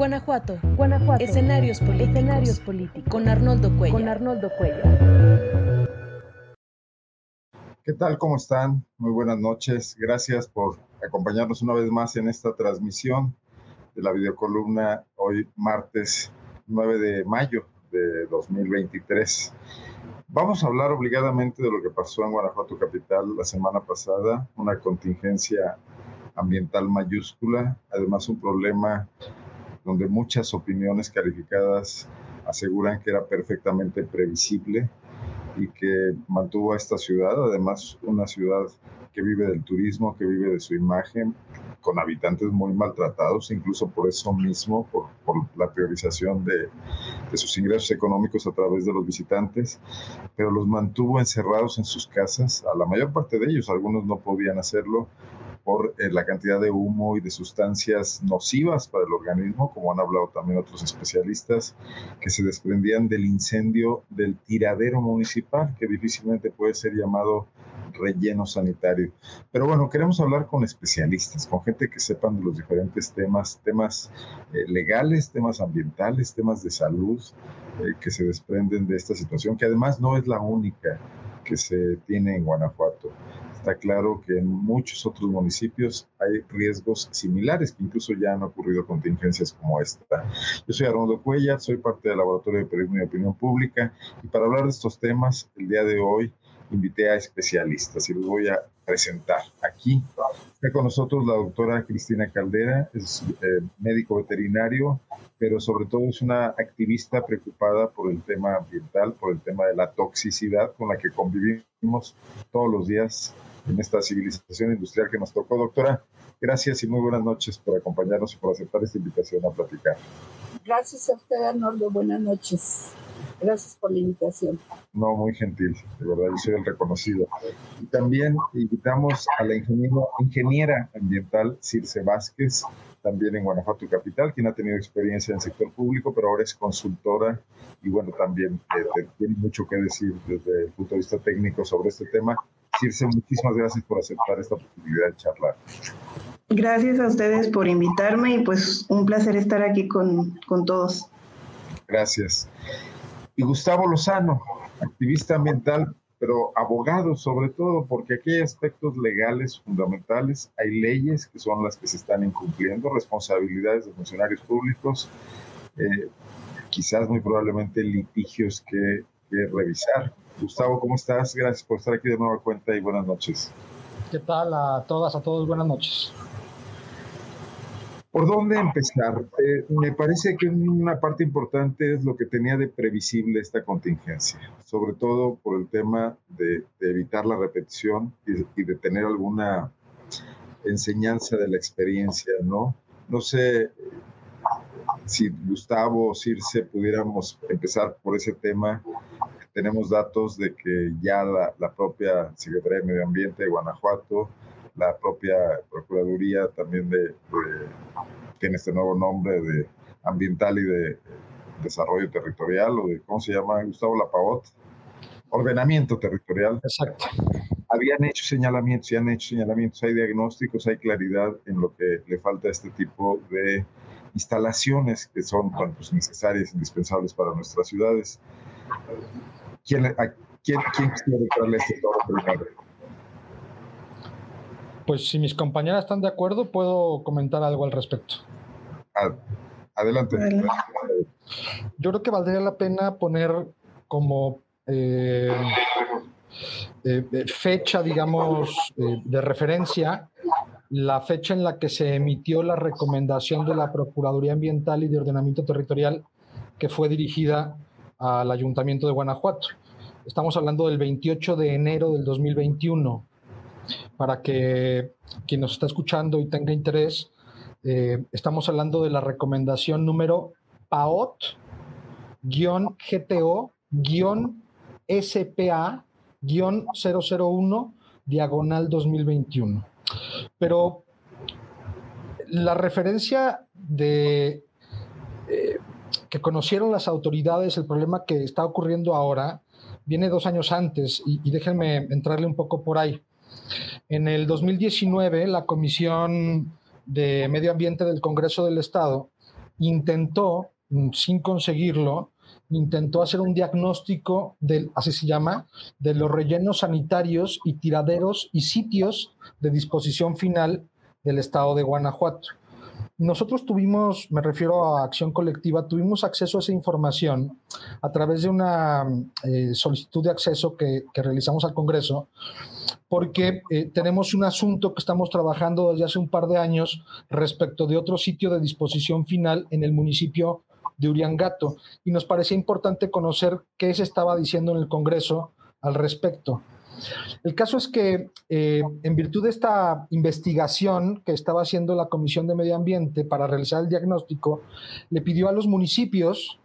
Guanajuato. Guanajuato. Escenarios políticos. Escenarios políticos. Con Arnoldo Cuellar. Con Arnoldo Cuellar. ¿Qué tal? ¿Cómo están? Muy buenas noches. Gracias por acompañarnos una vez más en esta transmisión de la videocolumna hoy martes 9 de mayo de 2023. Vamos a hablar obligadamente de lo que pasó en Guanajuato Capital la semana pasada, una contingencia ambiental mayúscula, además un problema donde muchas opiniones calificadas aseguran que era perfectamente previsible y que mantuvo a esta ciudad, además una ciudad que vive del turismo, que vive de su imagen, con habitantes muy maltratados, incluso por eso mismo, por, la priorización de, sus ingresos económicos a través de los visitantes, pero los mantuvo encerrados en sus casas, a la mayor parte de ellos, algunos no podían hacerlo por eh, la cantidad de humo y de sustancias nocivas para el organismo, como han hablado también otros especialistas, que se desprendían del incendio del tiradero municipal, que difícilmente puede ser llamado relleno sanitario. Pero bueno, queremos hablar con especialistas, con gente que sepan de los diferentes temas, temas eh, legales, temas ambientales, temas de salud, eh, que se desprenden de esta situación, que además no es la única que se tiene en Guanajuato. Está claro que en muchos otros municipios hay riesgos similares, que incluso ya han ocurrido contingencias como esta. Yo soy Arnoldo Cuellar, soy parte del Laboratorio de Periodismo y Opinión Pública, y para hablar de estos temas, el día de hoy invité a especialistas y los voy a presentar aquí. Está con nosotros la doctora Cristina Caldera, es eh, médico veterinario, pero sobre todo es una activista preocupada por el tema ambiental, por el tema de la toxicidad con la que convivimos todos los días en esta civilización industrial que nos tocó. Doctora, gracias y muy buenas noches por acompañarnos y por aceptar esta invitación a platicar. Gracias a usted, Arnoldo. Buenas noches. Gracias por la invitación. No, muy gentil, de verdad, yo soy el reconocido. Y también invitamos a la ingeniera ambiental Circe Vázquez, también en Guanajuato Capital, quien ha tenido experiencia en el sector público, pero ahora es consultora y bueno, también eh, tiene mucho que decir desde el punto de vista técnico sobre este tema. Circe, muchísimas gracias por aceptar esta oportunidad de charlar. Gracias a ustedes por invitarme y pues un placer estar aquí con, con todos. Gracias. Y Gustavo Lozano, activista ambiental, pero abogado sobre todo, porque aquí hay aspectos legales fundamentales, hay leyes que son las que se están incumpliendo, responsabilidades de funcionarios públicos, eh, quizás muy probablemente litigios que, que, revisar. Gustavo, ¿cómo estás? Gracias por estar aquí de nueva cuenta y buenas noches. ¿Qué tal a todas, a todos? Buenas noches. ¿Por dónde empezar? Eh, me parece que una parte importante es lo que tenía de previsible esta contingencia, sobre todo por el tema de, de evitar la repetición y, y, de tener alguna enseñanza de la experiencia, ¿no? No sé si Gustavo o Circe pudiéramos empezar por ese tema. Tenemos datos de que ya la, la propia Secretaría de Medio Ambiente de Guanajuato la propia Procuraduría también de, de, tiene este nuevo nombre de ambiental y de desarrollo territorial, o de, ¿cómo se llama? Gustavo Lapavot, ordenamiento territorial. Exacto. Habían hecho señalamientos y han hecho señalamientos, hay diagnósticos, hay claridad en lo que le falta a este tipo de instalaciones que son pues, necesarias, indispensables para nuestras ciudades. ¿Quién, a, quién, quién quiere traerle este toro primero? Pues si mis compañeras están de acuerdo, puedo comentar algo al respecto. Adelante. Yo creo que valdría la pena poner como eh, eh, fecha, digamos, eh, de referencia la fecha en la que se emitió la recomendación de la Procuraduría Ambiental y de Ordenamiento Territorial que fue dirigida al Ayuntamiento de Guanajuato. Estamos hablando del 28 de enero del 2021 para que quien nos está escuchando y tenga interés, eh, estamos hablando de la recomendación número PAOT-GTO-SPA-001 diagonal 2021. Pero la referencia de eh, que conocieron las autoridades el problema que está ocurriendo ahora viene dos años antes y, déjenme entrarle un poco por ahí. En el 2019, la Comisión de Medio Ambiente del Congreso del Estado intentó, mm, sin conseguirlo, intentó hacer un diagnóstico del, así se llama, de los rellenos sanitarios y tiraderos y sitios de disposición final del estado de Guanajuato. Nosotros tuvimos, me refiero a acción colectiva, tuvimos acceso a esa información a través de una eh, solicitud de acceso que, realizamos al Congreso, porque eh, tenemos un asunto que estamos trabajando desde hace un par de años respecto de otro sitio de disposición final en el municipio de Uriangato, y nos parecía importante conocer qué se estaba diciendo en el Congreso al respecto. El caso es que eh, en virtud de esta investigación que estaba haciendo la Comisión de Medio Ambiente para realizar el diagnóstico, le pidió a los municipios,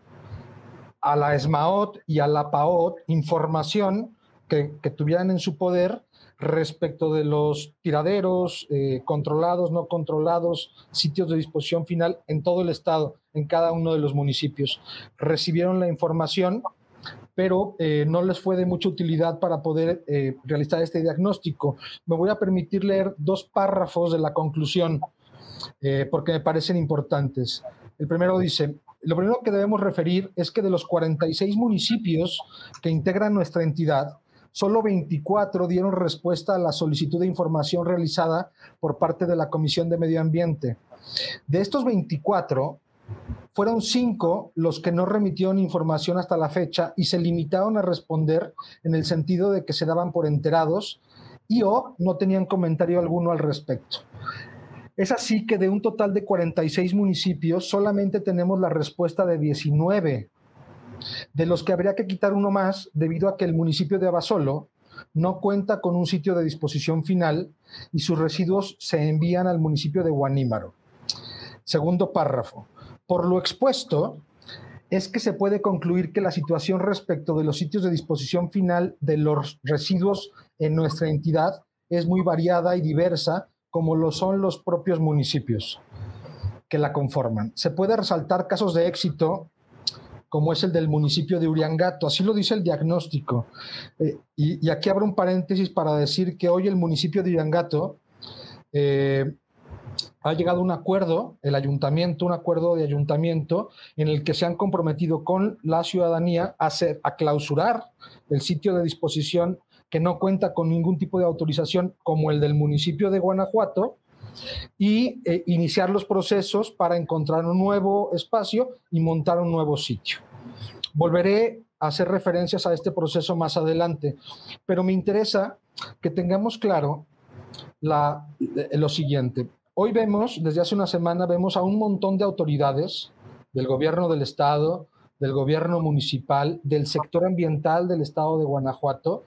a la ESMAOT y a la PAOT información que, tuvieran en su poder respecto de los tiraderos eh, controlados, no controlados, sitios de disposición final en todo el estado, en cada uno de los municipios. Recibieron la información pero eh, no les fue de mucha utilidad para poder eh, realizar este diagnóstico. Me voy a permitir leer dos párrafos de la conclusión eh, porque me parecen importantes. El primero dice, lo primero que debemos referir es que de los 46 municipios que integran nuestra entidad, solo 24 dieron respuesta a la solicitud de información realizada por parte de la Comisión de Medio Ambiente. De estos 24, fueron cinco los que no remitieron información hasta la fecha y se limitaron a responder en el sentido de que se daban por enterados y o no tenían comentario alguno al respecto. Es así que de un total de 46 municipios solamente tenemos la respuesta de 19, de los que habría que quitar uno más debido a que el municipio de Abasolo no cuenta con un sitio de disposición final y sus residuos se envían al municipio de Guanímaro. Segundo párrafo. Por lo expuesto, es que se puede concluir que la situación respecto de los sitios de disposición final de los residuos en nuestra entidad es muy variada y diversa, como lo son los propios municipios que la conforman. Se puede resaltar casos de éxito, como es el del municipio de Uriangato, así lo dice el diagnóstico. Eh, y, aquí abro un paréntesis para decir que hoy el municipio de Uriangato eh, ha llegado un acuerdo, el ayuntamiento, un acuerdo de ayuntamiento en el que se han comprometido con la ciudadanía a, hacer, a clausurar el sitio de disposición que no cuenta con ningún tipo de autorización como el del municipio de Guanajuato y eh, iniciar los procesos para encontrar un nuevo espacio y montar un nuevo sitio. Volveré a hacer referencias a este proceso más adelante, pero me interesa que tengamos claro la, lo siguiente. Hoy vemos, desde hace una semana, vemos a un montón de autoridades del gobierno del estado, del gobierno municipal, del sector ambiental del estado de Guanajuato,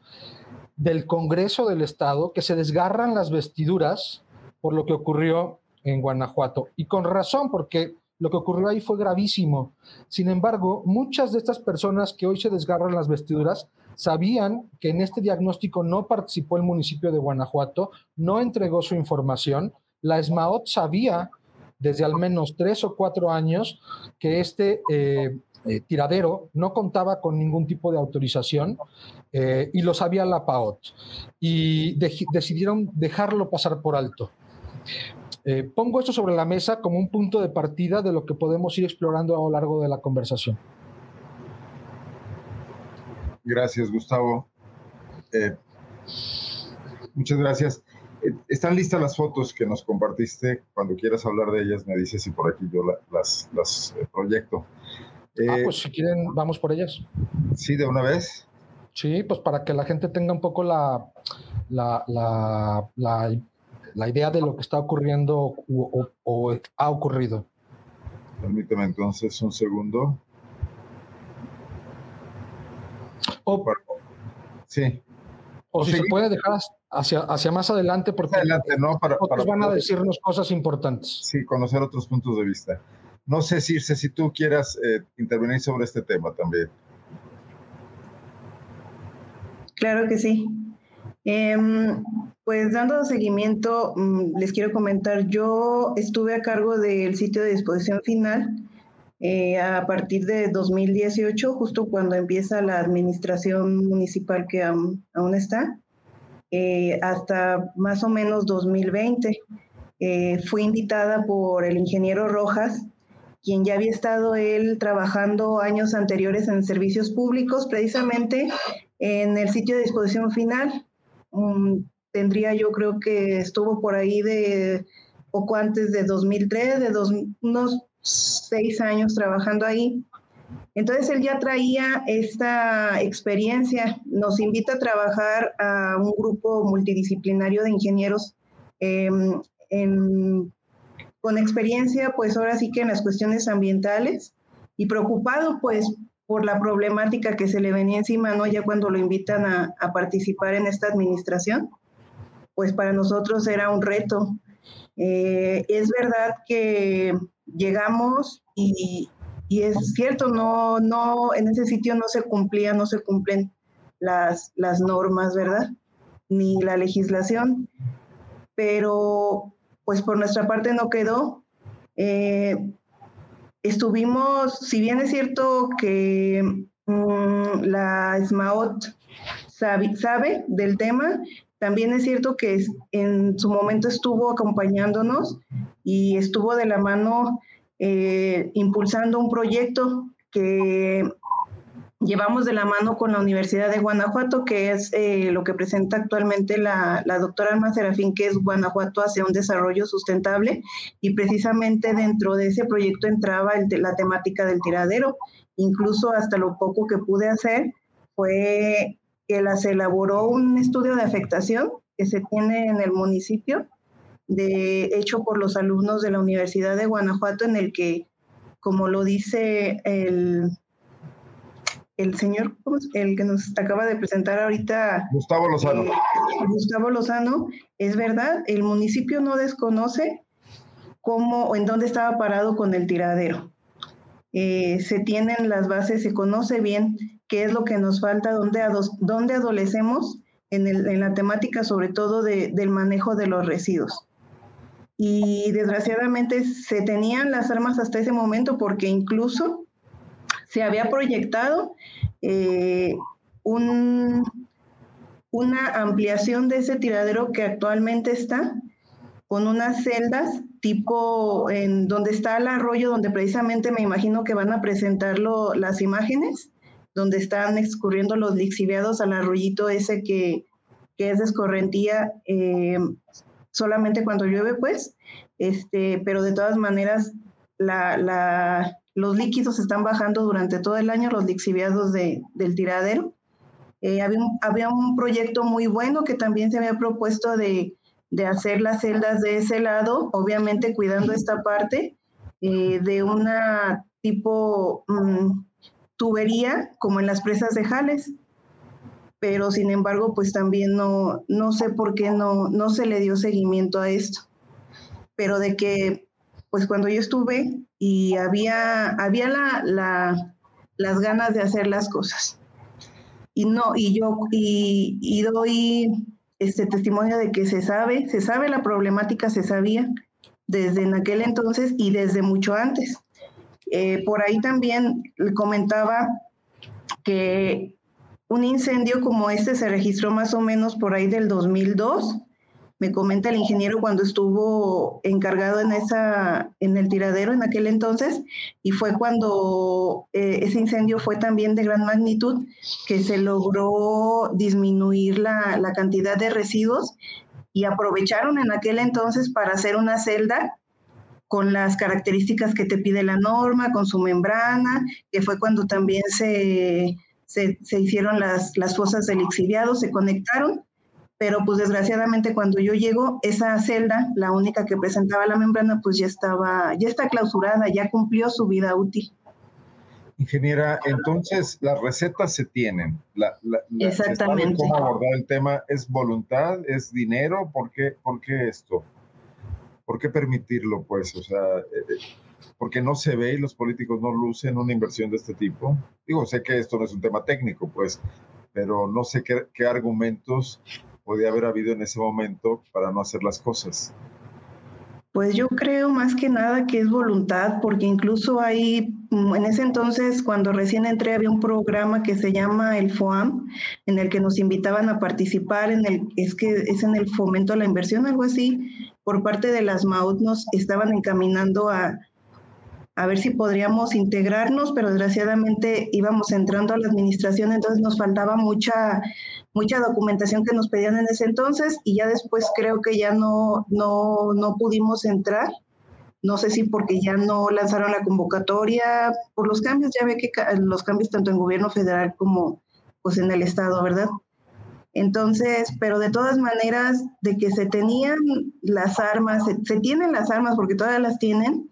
del Congreso del estado, que se desgarran las vestiduras por lo que ocurrió en Guanajuato. Y con razón, porque lo que ocurrió ahí fue gravísimo. Sin embargo, muchas de estas personas que hoy se desgarran las vestiduras sabían que en este diagnóstico no participó el municipio de Guanajuato, no entregó su información la SMAOT sabía desde al menos tres o cuatro años que este eh, eh, tiradero no contaba con ningún tipo de autorización eh, y lo sabía la PAOT y decidieron dejarlo pasar por alto. pongo esto sobre la mesa como un punto de partida de lo que podemos ir explorando a lo largo de la conversación. Gracias, Gustavo. muchas gracias. Eh, están listas las fotos que nos compartiste. Cuando quieras hablar de ellas, me dices si por aquí yo las, las eh, proyecto. ah, pues si quieren, vamos por ellas. Sí, de una vez. Sí, pues para que la gente tenga un poco la, la, la, idea de lo que está ocurriendo o, ha ocurrido. Permíteme entonces un segundo. sí. O si se puede dejar hacia, hacia más adelante porque adelante, ¿no? para, otros van a decirnos cosas importantes. Sí, conocer otros puntos de vista. No sé, Circe, si tú quieras eh, intervenir sobre este tema también. Claro que sí. Em, pues dando seguimiento, mm, les quiero comentar, yo estuve a cargo del sitio de disposición final eh, a partir de 2018, justo cuando empieza la administración municipal que aún, aún está. Eh, hasta más o menos 2020. Eh, fui invitada por el ingeniero Rojas quien ya había estado él trabajando años anteriores en servicios públicos, precisamente en el sitio de disposición final. Um, tendría yo creo que estuvo por ahí de poco antes de 2003, de dos, unos seis años trabajando ahí. Entonces él ya traía esta experiencia, nos invita a trabajar a un grupo multidisciplinario de ingenieros em, con experiencia, pues ahora sí que en las cuestiones ambientales y preocupado pues por la problemática que se le venía encima, ¿no? Ya cuando lo invitan a, participar en esta administración, pues para nosotros era un reto. Eh, es verdad que llegamos y, y, es cierto, no, no, en ese sitio no se cumplían, no se cumplen las, las normas, ¿verdad? Ni la legislación. Pero pues por nuestra parte no quedó. Eh, estuvimos, si bien es cierto que mm, la SMAOT sabe, sabe, del tema, también es cierto que en su momento estuvo acompañándonos y estuvo de la mano eh, impulsando un proyecto que llevamos de la mano con la Universidad de Guanajuato, que es eh, lo que presenta actualmente la, doctora Alma Serafín, que es Guanajuato hacia un desarrollo sustentable, y precisamente dentro de ese proyecto entraba la temática del tiradero. Incluso hasta lo poco que pude hacer fue que se elaboró un estudio de afectación que se tiene en el municipio, de, hecho por los alumnos de la Universidad de Guanajuato, en el que, como lo dice el el señor, el que nos acaba de presentar ahorita. Gustavo Lozano. Eh, Gustavo Lozano, es verdad, el municipio no desconoce cómo o en dónde estaba parado con el tiradero. Eh, se tienen las bases, se conoce bien qué es lo que nos falta, dónde, dónde adolecemos en, el, en, la temática sobre todo de, del manejo de los residuos. Y desgraciadamente se tenían las armas hasta ese momento porque incluso se había proyectado eh, una ampliación de ese tiradero que actualmente está con unas celdas tipo en donde está el arroyo, donde precisamente me imagino que van a presentarlo las imágenes, donde están escurriendo los lixiviados al arroyito ese que, es de escorrentía eh, solamente cuando llueve, pues, este, pero de todas maneras los líquidos están bajando durante todo el año, los lixiviados de, del tiradero. Eh, había, un, proyecto muy bueno que también se había propuesto de, hacer las celdas de ese lado, obviamente cuidando esta parte eh, de una tipo mm, tubería como en las presas de Jales. Pero sin embargo, pues también no, no sé por qué no, no se le dio seguimiento a esto. Pero de que, pues cuando yo estuve, y había, había la, las ganas de hacer las cosas. Y no, y yo, y, doy este testimonio de que se sabe, se sabe la problemática, se sabía desde en aquel entonces y desde mucho antes. Eh, por ahí también comentaba que un incendio como este se registró más o menos por ahí del 2002 me comenta el ingeniero cuando estuvo encargado en, esa, en el tiradero en aquel entonces, y fue cuando eh, ese incendio fue también de gran magnitud, que se logró disminuir la, la cantidad de residuos y aprovecharon en aquel entonces para hacer una celda con las características que te pide la norma, con su membrana, que fue cuando también se, se, se hicieron las, las fosas del exiliado, se conectaron pero pues desgraciadamente cuando yo llego, esa celda, la única que presentaba la membrana, pues ya estaba, ya está clausurada, ya cumplió su vida útil. Ingeniera, entonces las recetas se tienen. La, Exactamente. ¿Cómo abordar el tema? ¿Es voluntad? ¿Es dinero? ¿Por qué, por qué esto? ¿Por qué permitirlo, pues? O sea, eh, eh, porque no se ve y los políticos no lucen una inversión de este tipo. Digo, sé que esto no es un tema técnico, pues, pero no sé qué, qué argumentos podía haber habido en ese momento para no hacer las cosas? Pues yo creo más que nada que es voluntad, porque incluso hay, mm, en ese entonces, cuando recién entré, había un programa que se llama el FOAM, en el que nos invitaban a participar, en el, es que es en el fomento a la inversión, algo así, por parte de las MAUT nos estaban encaminando a, a ver si podríamos integrarnos, pero desgraciadamente íbamos entrando a la administración, entonces nos faltaba mucha, mucha documentación que nos pedían en ese entonces y ya después creo que ya no, no, no pudimos entrar. No sé si porque ya no lanzaron la convocatoria por los cambios, ya ve que los cambios tanto en gobierno federal como pues en el estado, ¿verdad? Entonces, pero de todas maneras, de que se tenían las armas, se, se tienen las armas porque todas las tienen,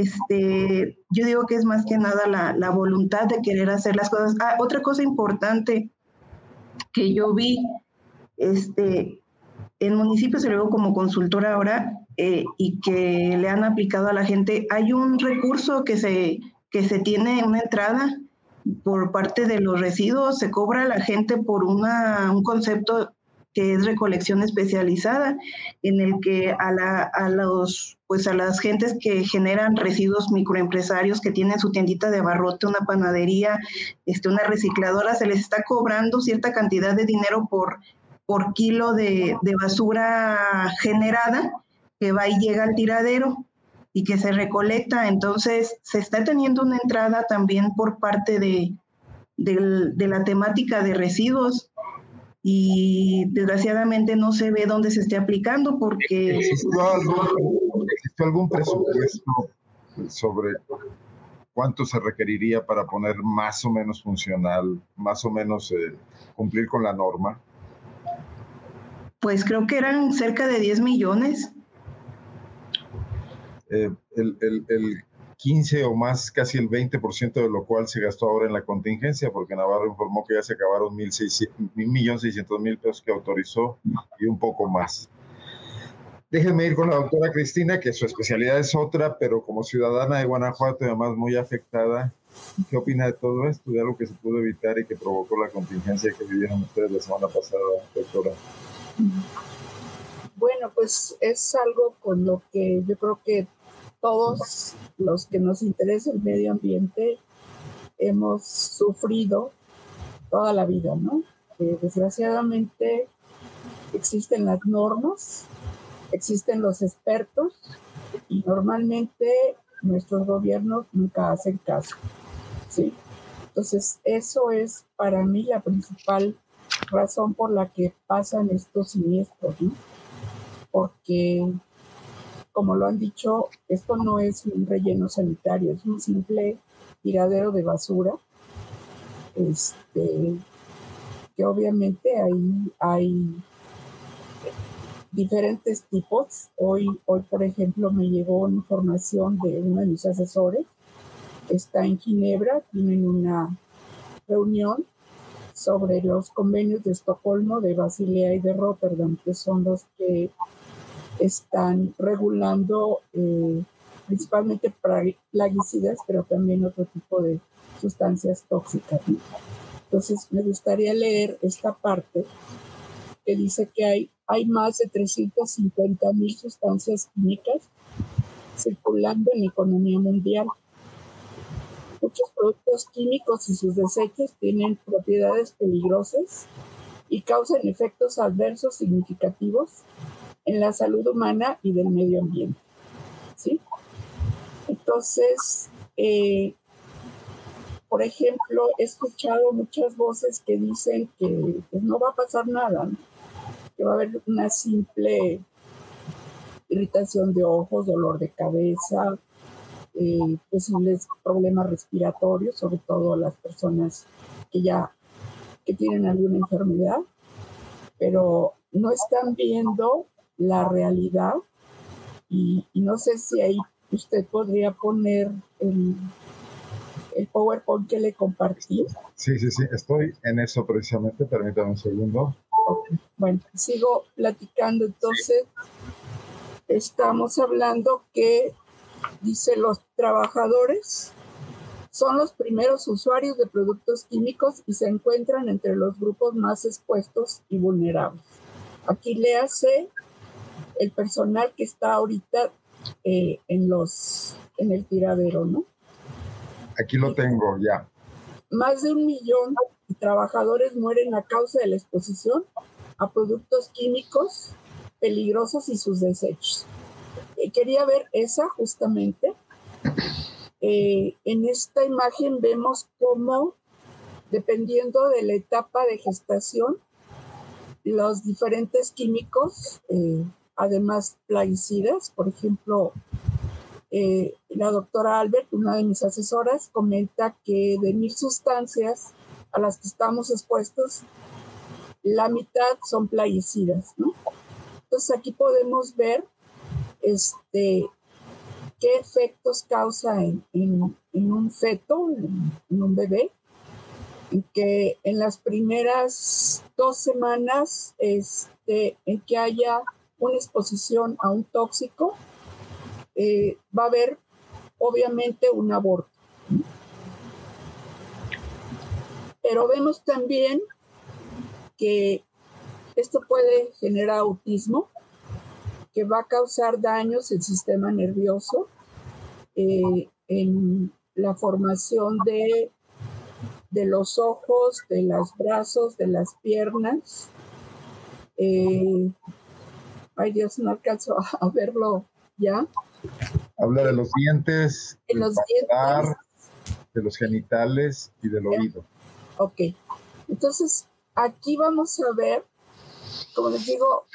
este, yo digo que es más que nada la, voluntad de querer hacer las cosas. Ah, otra cosa importante que yo vi, este, en municipios y luego como consultora ahora, eh, y que le han aplicado a la gente, hay un recurso que se, que se tiene una entrada por parte de los residuos, se cobra a la gente por una, un concepto que es recolección especializada, en el que a, la, a, los, pues a las gentes que generan residuos microempresarios que tienen su tiendita de abarrote, una panadería, este, una recicladora, se les está cobrando cierta cantidad de dinero por, por kilo de, de basura generada que va y llega al tiradero y que se recolecta. Entonces, se está teniendo una entrada también por parte de, de, de la temática de residuos y desgraciadamente no se ve dónde se esté aplicando porque... ¿Existió algún, presupuesto sobre cuánto se requeriría para poner más o menos funcional, más o menos eh, cumplir con la norma? Pues creo que eran cerca de 10 millones. Eh, el, el, el, 15 o más, casi el 20% de lo cual se gastó ahora en la contingencia, porque Navarro informó que ya se acabaron 1.600.000 pesos que autorizó y un poco más. Déjenme ir con la doctora Cristina, que su especialidad es otra, pero como ciudadana de Guanajuato y además muy afectada, ¿qué opina de todo esto, de algo que se pudo evitar y que provocó la contingencia que vivieron ustedes la semana pasada, doctora? Bueno, pues es algo con lo que yo creo que todos los que nos interesa el medio ambiente hemos sufrido toda la vida, ¿no? desgraciadamente existen las normas, existen los expertos y normalmente nuestros gobiernos nunca hacen caso, ¿sí? Entonces, eso es para mí la principal razón por la que pasan estos siniestros, ¿no? Porque como lo han dicho, esto no es un relleno sanitario, es un simple tiradero de basura. Este, que obviamente hay, hay diferentes tipos. Hoy, hoy, por ejemplo, me llegó información de uno de mis asesores. Está en Ginebra, tienen una reunión sobre los convenios de Estocolmo, de Basilea y de Rotterdam, que son los que están regulando eh, principalmente plaguicidas, pero también otro tipo de sustancias tóxicas. Entonces, me gustaría leer esta parte que dice que hay, hay más de 350 mil sustancias químicas circulando en la economía mundial. Muchos productos químicos y sus desechos tienen propiedades peligrosas y causan efectos adversos significativos en la salud humana y del medio ambiente. ¿sí? Entonces, eh, por ejemplo, he escuchado muchas voces que dicen que pues, no va a pasar nada, que va a haber una simple irritación de ojos, dolor de cabeza, eh, posibles problemas respiratorios, sobre todo las personas que ya que tienen alguna enfermedad, pero no están viendo la realidad y, no sé si ahí usted podría poner el, el PowerPoint que le compartí. Sí, sí, sí, estoy en eso precisamente, permítame un segundo. Bueno, sigo platicando entonces. Estamos hablando que, dice, los trabajadores son los primeros usuarios de productos químicos y se encuentran entre los grupos más expuestos y vulnerables. Aquí le hace el personal que está ahorita eh, en los en el tiradero, ¿no? Aquí lo tengo ya. Más de un millón de trabajadores mueren a causa de la exposición a productos químicos peligrosos y sus desechos. Eh, quería ver esa justamente. eh, en esta imagen vemos cómo, dependiendo de la etapa de gestación, los diferentes químicos, además plaguicidas, por ejemplo, eh, la doctora Albert, una de mis asesoras, comenta que de mil sustancias a las que estamos expuestos, la mitad son plaguicidas, ¿no? Entonces aquí podemos ver este, qué efectos causa en, un feto, en, un bebé, que en las primeras dos semanas este, en que haya una exposición a un tóxico, eh, va a haber obviamente un aborto. Pero vemos también que esto puede generar autismo, que va a causar daños el sistema nervioso, eh, en la formación de, de los ojos, de los brazos, de las piernas. Eh, ay Dios, no alcanzo a, verlo ya. Habla de los dientes, de los dientes, de los genitales y del oído. Ok, entonces aquí vamos a ver como les digo,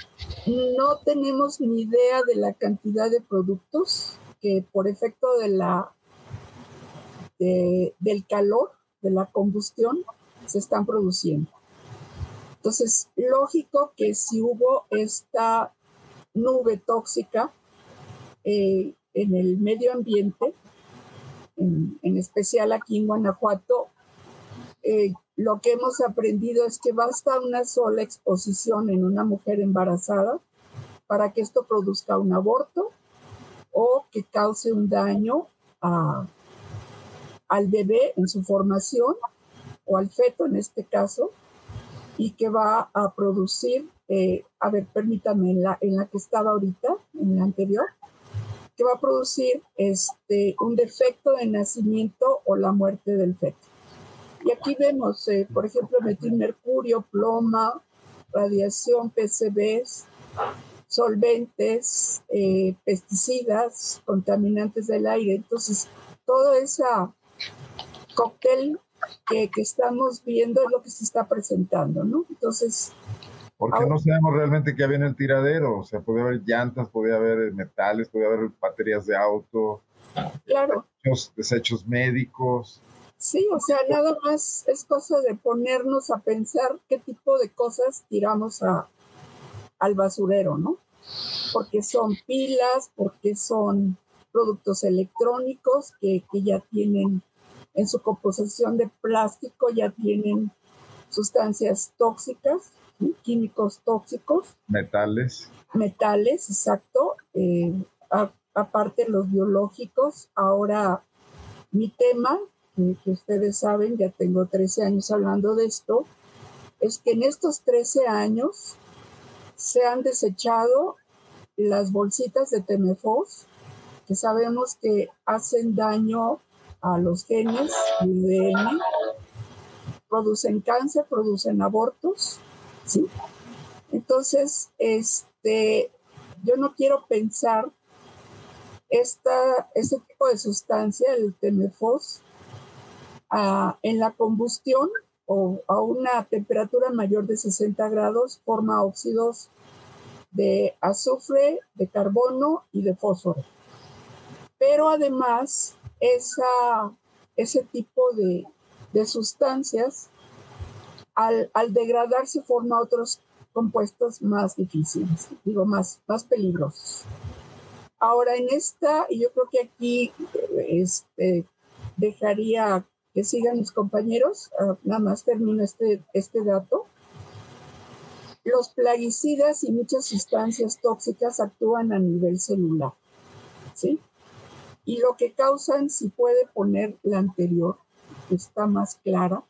no tenemos ni idea de la cantidad de productos que por efecto de la, del calor, de la combustión, se están produciendo. Entonces, lógico que si hubo esta nube tóxica eh, en el medio ambiente, en, especial aquí en Guanajuato, eh, lo que hemos aprendido es que basta una sola exposición en una mujer embarazada para que esto produzca un aborto o que cause un daño al bebé en su formación o al feto en este caso y que va a producir, eh, a ver, permítame, en la, en la que estaba ahorita, en la anterior, que va a producir este, un defecto de nacimiento o la muerte del feto. Y aquí vemos, eh, por ejemplo, metil mercurio, ploma, radiación, PCBs, solventes, eh, pesticidas, contaminantes del aire. Entonces, todo ese cóctel que, estamos viendo es lo que se está presentando, ¿no? Entonces... Porque no sabemos realmente qué había en el tiradero. O sea, puede haber llantas, puede haber metales, puede haber baterías de auto. Claro. desechos médicos. Sí, o sea, nada más es cosa de ponernos a pensar qué tipo de cosas tiramos a, al basurero, ¿no? Porque son pilas, porque son productos electrónicos que, ya tienen en su composición de plástico, ya tienen sustancias tóxicas, químicos tóxicos. Metales. Metales, exacto. Eh, aparte los biológicos. Ahora, mi tema que ustedes saben, ya tengo 13 años hablando de esto, es que en estos 13 años se han desechado las bolsitas de Temefos, que sabemos que hacen daño a los genes y producen cáncer, producen abortos, Entonces, este, yo no quiero pensar esta, este tipo de sustancia, el Temefos, en la combustión o a una temperatura mayor de 60 grados forma óxidos de azufre, de carbono y de fósforo. Pero además, esa, ese tipo de, de sustancias, al, al, degradarse, forma otros compuestos más difíciles, digo, más, más peligrosos. Ahora, en esta, y yo creo que aquí este, dejaría que sigan mis compañeros, ah, nada más termino este, este dato. Los plaguicidas y muchas sustancias tóxicas actúan a nivel celular, ¿sí? Y lo que causan, si puede poner la anterior, está más clara,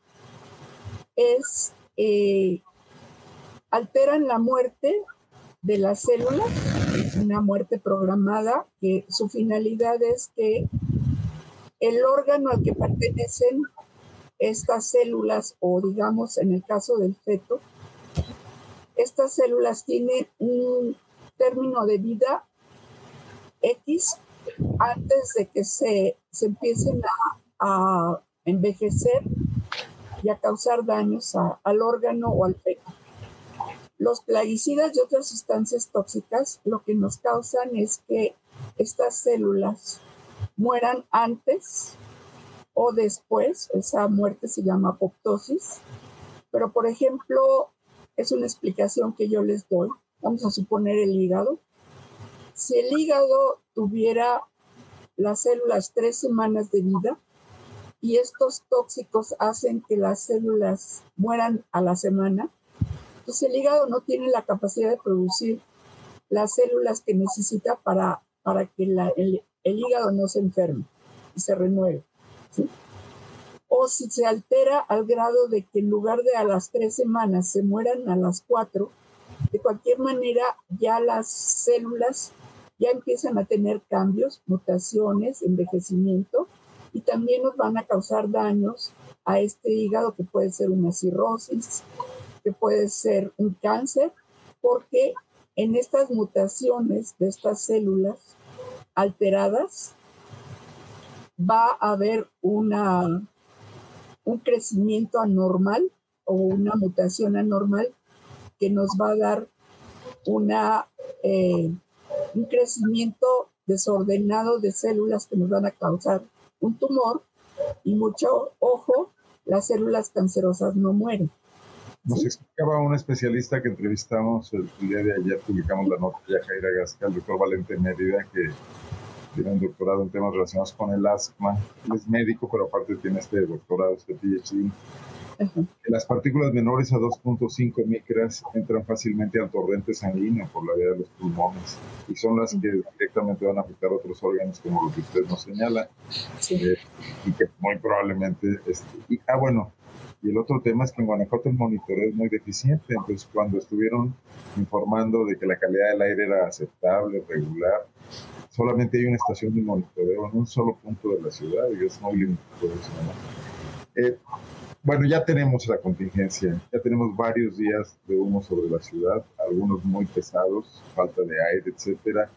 es eh, alteran la muerte de las células, una muerte programada, que su finalidad es que el órgano al que pertenecen estas células, o digamos en el caso del feto, estas células tienen un término de vida X antes de que se, se empiecen a, envejecer y a causar daños al órgano o al feto. Los plaguicidas y otras sustancias tóxicas lo que nos causan es que estas células mueran antes o después, esa muerte se llama apoptosis, pero por ejemplo, es una explicación que yo les doy. Vamos a suponer el hígado. Si el hígado tuviera las células tres semanas de vida y estos tóxicos hacen que las células mueran a la semana, pues el hígado no tiene la capacidad de producir las células que necesita para, para que el, hígado no se enferme y se renueve. O si se altera al grado de que en lugar de a las tres semanas se mueran a las cuatro, de cualquier manera ya las células ya empiezan a tener cambios, mutaciones, envejecimiento y también nos van a causar daños a este hígado que puede ser una cirrosis, que puede ser un cáncer, porque en estas mutaciones de estas células alteradas va a haber una, un crecimiento anormal o una mutación anormal que nos va a dar una eh, un crecimiento desordenado de células que nos van a causar un tumor y mucho ojo, las células cancerosas no mueren. Nos explicaba un especialista que entrevistamos el, día de ayer, publicamos la nota de Jaira Gasca, el doctor Valente Mérida, que tiene un doctorado en temas relacionados con el asma. Él es médico, pero aparte tiene este doctorado, este PhD las partículas menores a 2.5 micras entran fácilmente al torrente sanguíneo por la vía de los pulmones y son las que directamente van a afectar otros órganos como lo que usted nos señala eh, y que muy probablemente... Este, y, ah, bueno, y el otro tema es que en Guanajuato el monitoreo es muy deficiente, entonces cuando estuvieron informando de que la calidad del aire era aceptable, regular, solamente hay una estación de monitoreo en un solo punto de la ciudad y es muy limitado. Eh, bueno, ya tenemos la contingencia, ya tenemos varios días de humo sobre la ciudad, algunos muy pesados, falta de aire, etcétera.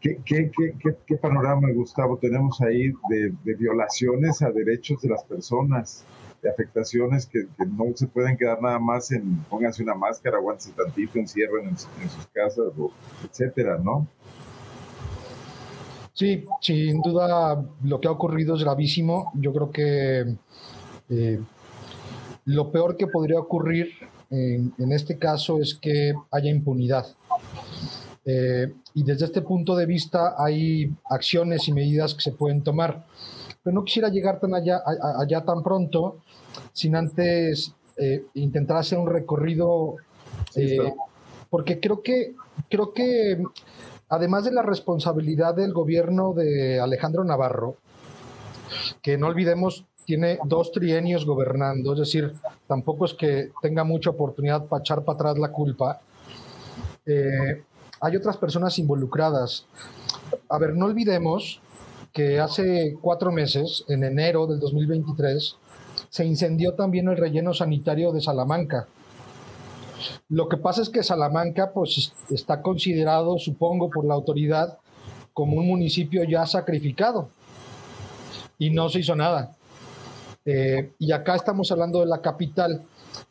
¿Qué, qué, qué, qué panorama, Gustavo, tenemos ahí de, violaciones a derechos de las personas, de afectaciones que, no se pueden quedar nada más en pónganse una máscara, aguántense tantito, encierren en, sus casas, etcétera, ¿no? Sí, sin duda lo que ha ocurrido es gravísimo. Yo creo que eh, lo peor que podría ocurrir en, este caso es que haya impunidad. Eh, y desde este punto de vista hay acciones y medidas que se pueden tomar. Pero no quisiera llegar tan allá, allá tan pronto sin antes eh, intentar hacer un recorrido, porque creo que, creo que además de la responsabilidad del gobierno de Alejandro Navarro, que no olvidemos tiene dos trienios gobernando, es decir, tampoco es que tenga mucha oportunidad para echar para atrás la culpa. Eh, hay otras personas involucradas. A ver, no olvidemos que hace cuatro meses, en enero del 2023, se incendió también el relleno sanitario de Salamanca. Lo que pasa es que Salamanca pues, está considerado, supongo, por la autoridad como un municipio ya sacrificado y no se hizo nada. Eh, y acá estamos hablando de la capital.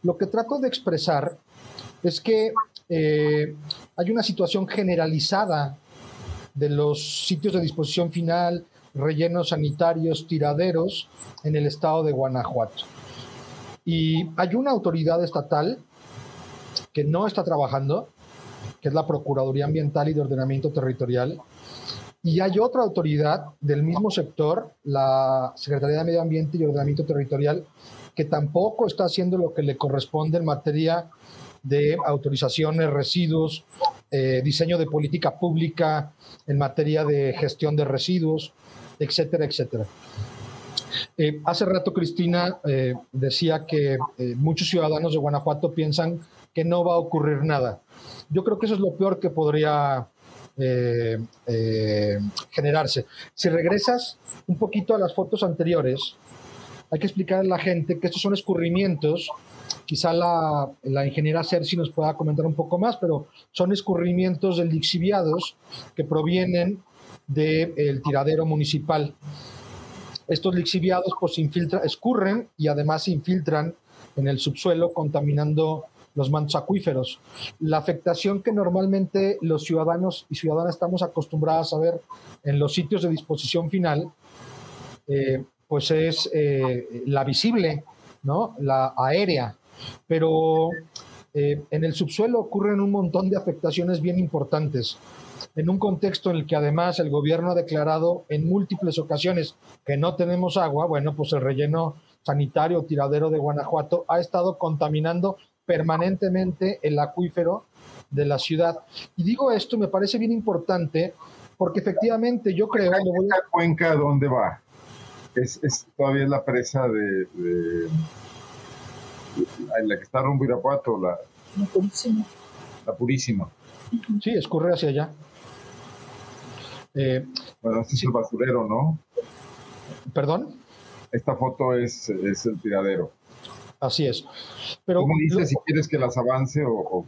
Lo que trato de expresar es que eh, hay una situación generalizada de los sitios de disposición final, rellenos sanitarios, tiraderos en el estado de Guanajuato. Y hay una autoridad estatal que no está trabajando, que es la Procuraduría Ambiental y de Ordenamiento Territorial, y hay otra autoridad del mismo sector, la Secretaría de Medio Ambiente y Ordenamiento Territorial, que tampoco está haciendo lo que le corresponde en materia de autorizaciones, residuos, eh, diseño de política pública en materia de gestión de residuos, etcétera, etcétera. Eh, hace rato Cristina eh, decía que muchos ciudadanos de Guanajuato piensan que no va a ocurrir nada. Yo creo que eso es lo peor que podría eh, eh, generarse. Si regresas un poquito a las fotos anteriores, hay que explicar a la gente que estos son escurrimientos. Quizá la, la ingeniera Cerci nos pueda comentar un poco más, pero son escurrimientos del lixiviados que provienen del tiradero municipal. Estos lixiviados pues infiltran, escurren y además se infiltran en el subsuelo contaminando los mantos acuíferos. La afectación que normalmente los ciudadanos y ciudadanas estamos acostumbrados a ver en los sitios de disposición final, eh, pues es eh, la visible, ¿no? la aérea. Pero eh, en el subsuelo ocurren un montón de afectaciones bien importantes. En un contexto en el que además el gobierno ha declarado en múltiples ocasiones que no tenemos agua, bueno, pues el relleno sanitario tiradero de Guanajuato ha estado contaminando permanentemente el acuífero de la ciudad. Y digo esto, me parece bien importante, porque efectivamente yo creo... ¿La cuenca dónde va? Es, todavía es la presa de, la que está rumbo Irapuato, la, la Purísima. La Purísima. Sí, escurre hacia allá. Eh, bueno, este es el basurero, ¿no? ¿Perdón? Esta foto es, es el tiradero. Así es. Pero, ¿Cómo dices si quieres que las avance o...?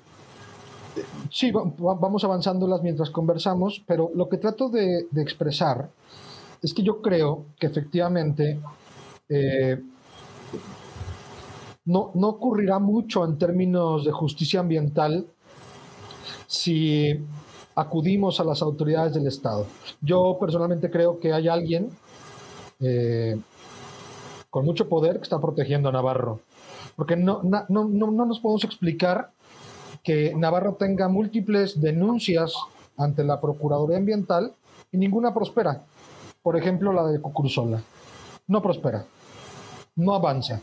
Sí, vamos avanzándolas mientras conversamos, pero lo que trato de, expresar es que yo creo que efectivamente eh, no, no ocurrirá mucho en términos de justicia ambiental si acudimos a las autoridades del Estado. Yo personalmente creo que hay alguien eh, con mucho poder que está protegiendo a Navarro. Porque no, no, no, no nos podemos explicar que Navarro tenga múltiples denuncias ante la Procuraduría Ambiental y ninguna prospera. Por ejemplo, la de Cucuruzola. No prospera. No avanza.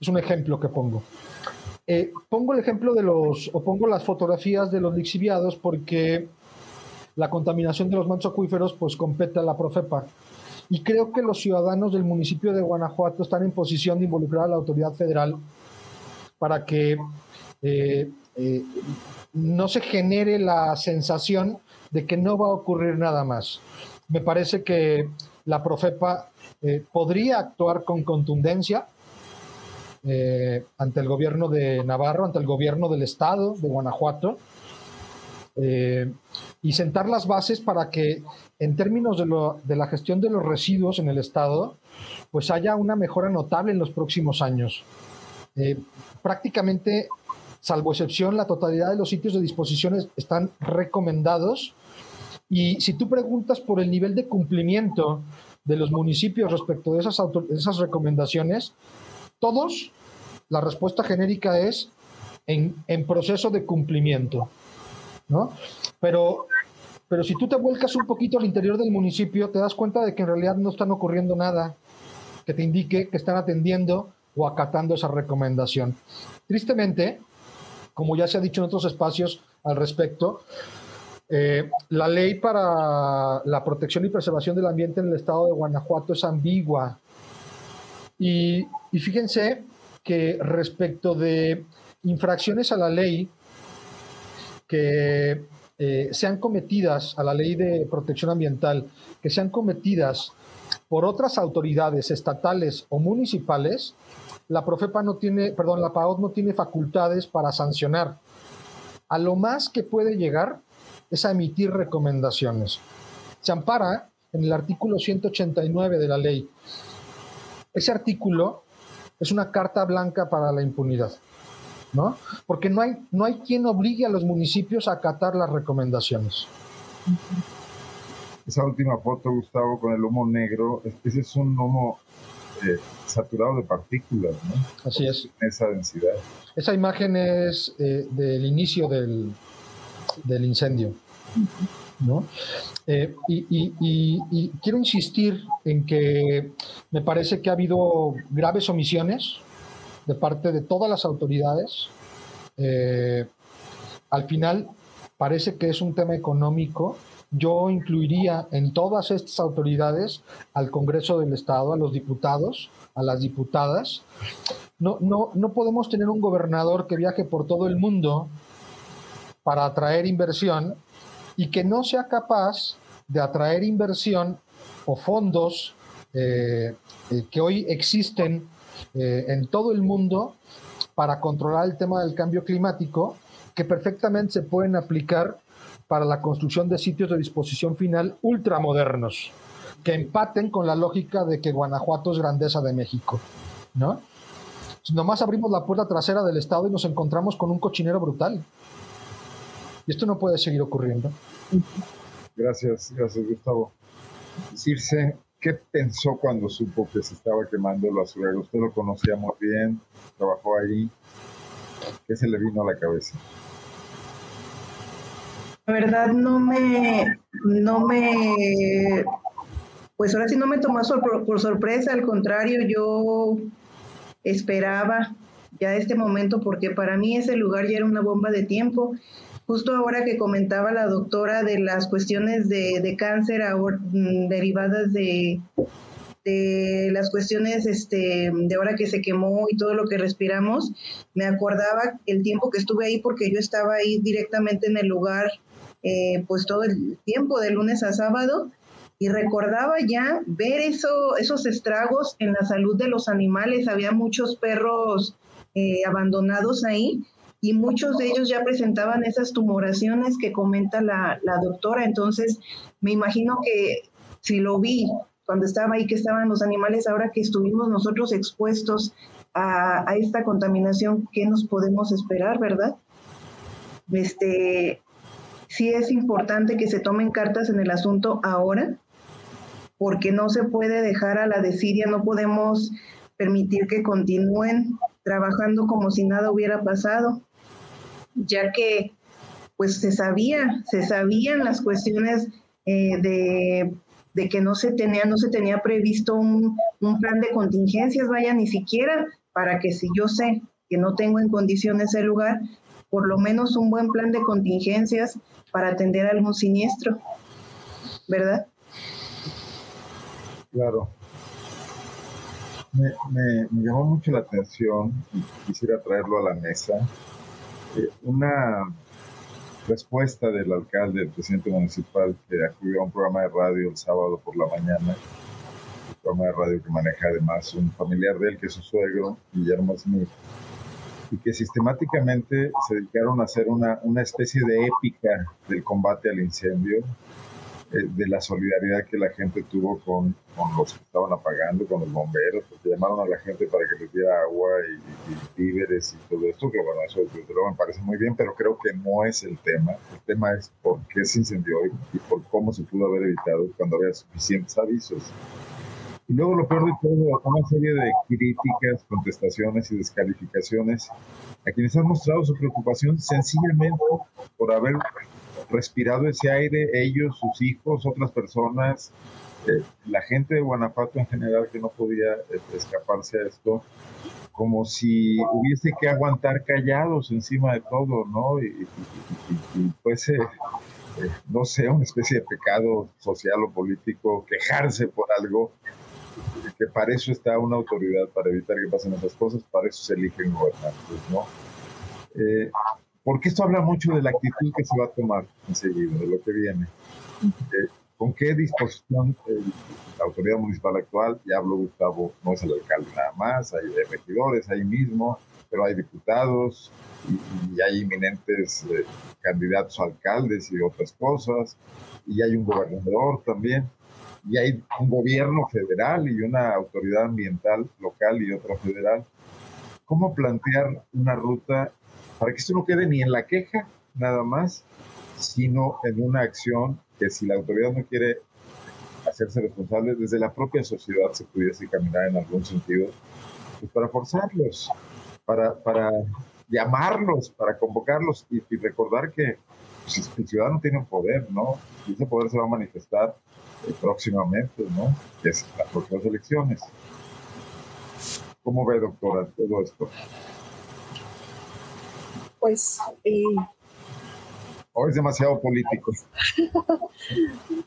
Es un ejemplo que pongo. Eh, pongo el ejemplo de los, o pongo las fotografías de los lixiviados porque la contaminación de los manchos acuíferos pues compete a la Profepa. Y creo que los ciudadanos del municipio de Guanajuato están en posición de involucrar a la autoridad federal para que eh, eh, no se genere la sensación de que no va a ocurrir nada más. Me parece que la Profepa eh, podría actuar con contundencia ante el gobierno de Navarro, ante el gobierno del Estado de Guanajuato, y sentar las bases para que en términos de, la gestión de los residuos en el Estado, pues haya una mejora notable en los próximos años. Eh, prácticamente, salvo excepción, la totalidad de los sitios de disposición están recomendados. Y si tú preguntas por el nivel de cumplimiento de los municipios respecto de esas, esas recomendaciones, todos, la respuesta genérica es en, en proceso de cumplimiento. ¿no? Pero pero si tú te vuelcas un poquito al interior del municipio, te das cuenta de que en realidad no están ocurriendo nada que te indique que están atendiendo o acatando esa recomendación. Tristemente, como ya se ha dicho en otros espacios al respecto, eh, la ley para la protección y preservación del ambiente en el estado de Guanajuato es ambigua. Y, y fíjense que respecto de infracciones a la ley que eh, sean cometidas a la ley de protección ambiental, que sean cometidas por otras autoridades estatales o municipales, la Profepa no tiene, perdón, la PAOD no tiene facultades para sancionar. A lo más que puede llegar es a emitir recomendaciones. Se ampara en el artículo 189 de la ley. Ese artículo es una carta blanca para la impunidad. ¿no? Porque no hay, no hay quien obligue a los municipios a acatar las recomendaciones. Esa última foto, Gustavo, con el humo negro, ese es un humo eh, saturado de partículas, ¿no? Así es. Esa densidad. Esa imagen es eh, del inicio del, del incendio, ¿no? Eh, y, y, quiero insistir en que me parece que ha habido graves omisiones de parte de todas las autoridades. Al final parece que es un tema económico. Yo incluiría en todas estas autoridades al Congreso del Estado, a los diputados, a las diputadas. No, no, no podemos tener un gobernador que viaje por todo el mundo para atraer inversión y que no sea capaz de atraer inversión o fondos eh, eh, que hoy existen eh, en todo el mundo para controlar el tema del cambio climático que perfectamente se pueden aplicar para la construcción de sitios de disposición final ultramodernos, que empaten con la lógica de que Guanajuato es grandeza de México, ¿no? Nomás abrimos la puerta trasera del Estado y nos encontramos con un cochinero brutal. Y esto no puede seguir ocurriendo. Gracias, gracias Gustavo. Circe, ¿qué pensó cuando supo que se estaba quemando el basurero? Usted lo conocía muy bien, trabajó ahí. ¿Qué se le vino a la cabeza? Verdad no me, no me, pues ahora sí no me tomó por sorpresa, al contrario, yo esperaba ya este momento porque para mí ese lugar ya era una bomba de tiempo. Justo ahora que comentaba la doctora de las cuestiones de, cáncer mm, derivadas de, de las cuestiones este, de ahora que se quemó y todo lo que respiramos, me acordaba el tiempo que estuve ahí porque yo estaba ahí directamente en el lugar eh, pues todo el tiempo, de lunes a sábado, y recordaba ya ver eso, esos estragos en la salud de los animales. Había muchos perros eh, abandonados ahí y muchos de ellos ya presentaban esas tumoraciones que comenta la, doctora. Entonces, me imagino que si lo vi cuando estaba ahí, que estaban los animales, ahora que estuvimos nosotros expuestos a, a esta contaminación, ¿qué nos podemos esperar, verdad? Este, sí es importante que se tomen cartas en el asunto ahora, porque no se puede dejar a la desidia, no podemos permitir que continúen trabajando como si nada hubiera pasado, ya que pues se sabía, se sabían las cuestiones eh, de, que no se tenía, no se tenía previsto un, un, plan de contingencias, vaya, ni siquiera para que si yo sé que no tengo en condiciones el lugar, por lo menos un buen plan de contingencias para atender algún siniestro, ¿verdad? Claro. Me, llamó mucho la atención y quisiera traerlo a la mesa. Eh, una respuesta del alcalde, el presidente municipal, que acudió a un programa de radio el sábado por la mañana, un programa de radio que maneja además un familiar de él, que es su suegro, Guillermo Smith, y que sistemáticamente se dedicaron a hacer una, una especie de épica del combate al incendio, eh, de la solidaridad que la gente tuvo con, con, los que estaban apagando, con los bomberos, porque llamaron a la gente para que les diera agua y, víveres y todo esto, que bueno, eso desde luego me parece muy bien, pero creo que no es el tema. El tema es por qué se incendió y, por cómo se pudo haber evitado cuando había suficientes avisos. Y luego lo peor de todo, una serie de críticas, contestaciones y descalificaciones a quienes han mostrado su preocupación sencillamente por haber respirado ese aire, ellos, sus hijos, otras personas, eh, la gente de Guanajuato en general que no podía este, escaparse a esto, como si hubiese que aguantar callados encima de todo, ¿no? Y, fuese, eh, no sé, una especie de pecado social o político, quejarse por algo, que para eso está una autoridad, para evitar que pasen esas cosas, para eso se eligen gobernantes, ¿no? Eh, porque esto habla mucho de la actitud que se va a tomar enseguida, de lo que viene. Eh, ¿Con qué disposición la autoridad municipal actual, ya hablo Gustavo, no es el alcalde nada más, hay regidores ahí mismo, pero hay diputados y, hay inminentes eh, candidatos a alcaldes y otras cosas, y hay un gobernador también, y hay un gobierno federal y una autoridad ambiental local y otra federal. ¿Cómo plantear una ruta para que esto no quede ni en la queja nada más, sino en una acción que si la autoridad no quiere hacerse responsable, desde la propia sociedad se pudiese caminar en algún sentido, pues para forzarlos, para, para llamarlos, para convocarlos y, recordar que pues, el ciudadano tiene un poder, ¿no? Y ese poder se va a manifestar eh, próximamente, ¿no? Que es las próximas elecciones. ¿Cómo ve, doctora, todo esto? pues... Eh, o es demasiado político.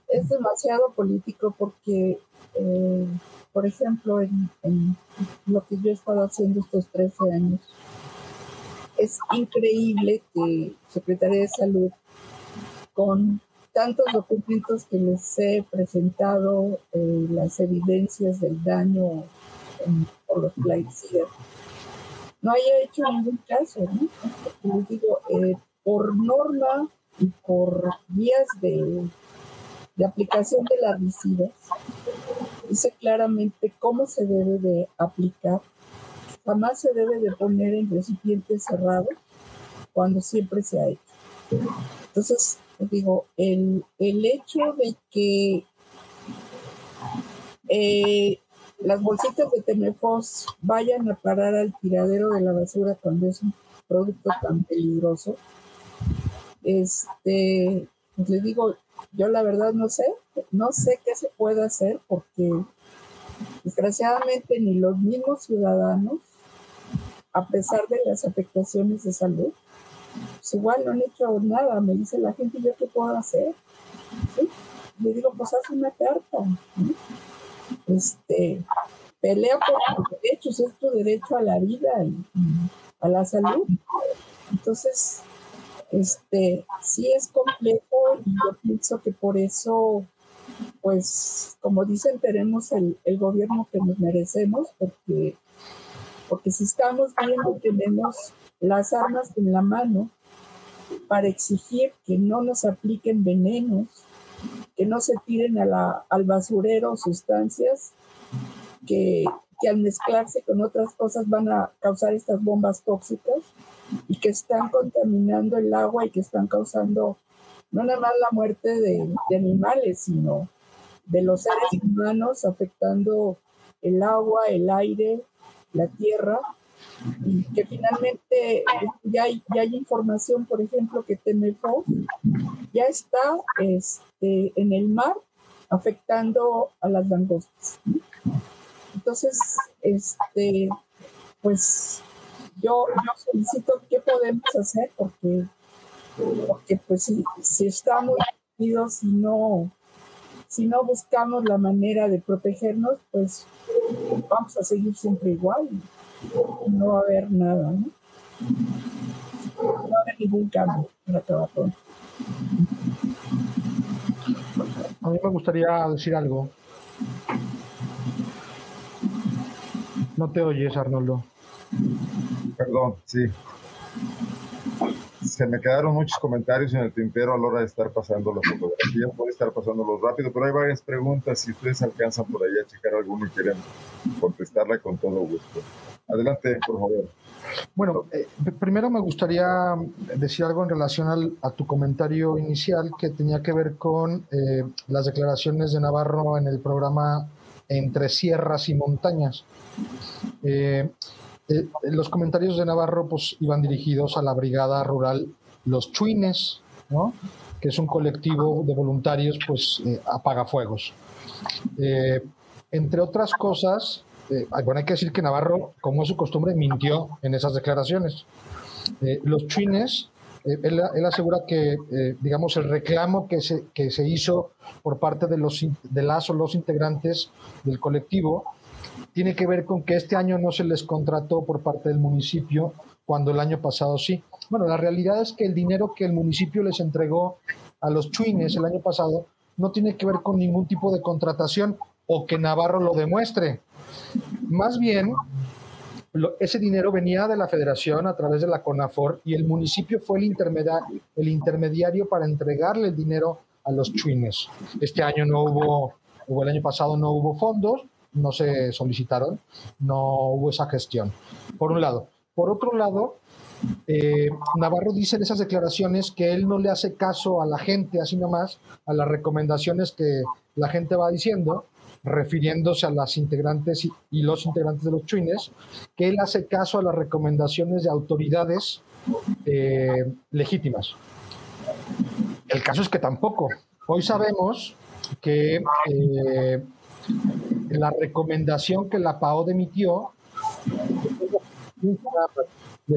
es demasiado político porque, eh, por ejemplo, en, lo que yo he estado haciendo estos 13 años, es increíble que Secretaría de Salud, con tantos documentos que les he presentado, eh, las evidencias del daño por los plaguicidas, no haya hecho ningún caso, ¿no? digo, eh, por norma y por vías de, de aplicación de las residas, dice claramente cómo se debe de aplicar. Jamás se debe de poner en recipiente cerrado cuando siempre se ha hecho. Entonces, digo, el, el hecho de que eh, las bolsitas de Temefos vayan a parar al tiradero de la basura cuando es un producto tan peligroso, este, pues le digo, yo la verdad no sé, no sé qué se puede hacer porque desgraciadamente ni los mismos ciudadanos, a pesar de las afectaciones de salud, pues igual no han hecho nada. Me dice la gente, ¿yo qué puedo hacer? Le digo, pues haz una carta. Este, pelea por tus derechos, es tu derecho a la vida y a la salud. Entonces, este, sí es complejo y yo pienso que por eso, pues, como dicen, tenemos el, el gobierno que nos merecemos, porque, porque si estamos viendo, tenemos las armas en la mano para exigir que no nos apliquen venenos, que no se tiren a al basurero sustancias que, que al mezclarse con otras cosas van a causar estas bombas tóxicas y que están contaminando el agua y que están causando no nada más la muerte de, animales, sino de los seres humanos, afectando el agua, el aire, la tierra que finalmente ya hay, ya hay información, por ejemplo, que Temefo ya está este, en el mar afectando a las langostas. Entonces, este, pues yo, yo solicito qué podemos hacer porque, porque pues si, si estamos unidos y no, si no buscamos la manera de protegernos, pues vamos a seguir siempre igual no va a haber nada, ¿no? No va a haber ningún cambio en la trabajadora. A mí me gustaría decir algo. No te oyes, Arnoldo. Perdón, sí se me quedaron muchos comentarios en el tintero a la hora de estar pasando las fotografías. Voy a estar pasándolos rápido, pero hay varias preguntas. Si ustedes alcanzan por ahí a checar alguno y quieren contestarla con todo gusto. Adelante, por favor. Bueno, eh, primero me gustaría decir algo en relación a tu comentario inicial que tenía que ver con eh, las declaraciones de Navarro en el programa Entre Sierras y Montañas. Eh, eh, los comentarios de Navarro pues, iban dirigidos a la brigada rural Los Chuines, que es un colectivo de voluntarios pues, apagafuegos. Entre otras cosas, bueno, hay que decir que Navarro, como es su costumbre, mintió en esas declaraciones. los Chuines, él, asegura que, digamos, el reclamo que se, que se hizo por parte de, los, de las o los integrantes del colectivo tiene que ver con que este año no se les contrató por parte del municipio cuando el año pasado sí. Bueno, la realidad es que el dinero que el municipio les entregó a los chuines el año pasado no tiene que ver con ningún tipo de contratación o que Navarro lo demuestre. Más bien, ese dinero venía de la federación a través de la CONAFOR y el municipio fue el, intermediario, el intermediario para entregarle el dinero a los chuines. Este año no hubo, o el año pasado no hubo fondos, no se solicitaron, no hubo esa gestión, por un lado. Por otro lado, eh, Navarro dice en esas declaraciones que él no le hace caso a la gente, así nomás, a las recomendaciones que la gente va diciendo, refiriéndose a las integrantes y, los integrantes de los chuines, que él hace caso a las recomendaciones de autoridades eh, legítimas. El caso es que tampoco. Hoy sabemos que eh, la recomendación que la PAO emitió de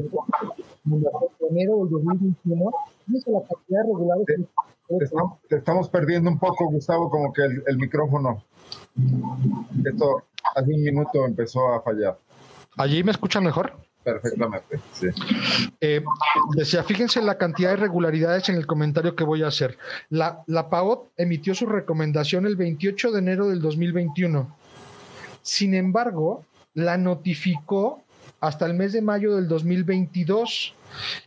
enero del 2021 dice la cantidad regular te, estamos, perdiendo un poco, Gustavo, como que el, micrófono. Esto hace un minuto empezó a fallar. ¿Allí me escuchan mejor? Perfectamente, sí. Eh, decía, fíjense la cantidad de irregularidades en el comentario que voy a hacer. La, la PAOT emitió su recomendación el 28 de enero del 2021. Sin embargo, la notificó hasta el mes de mayo del 2022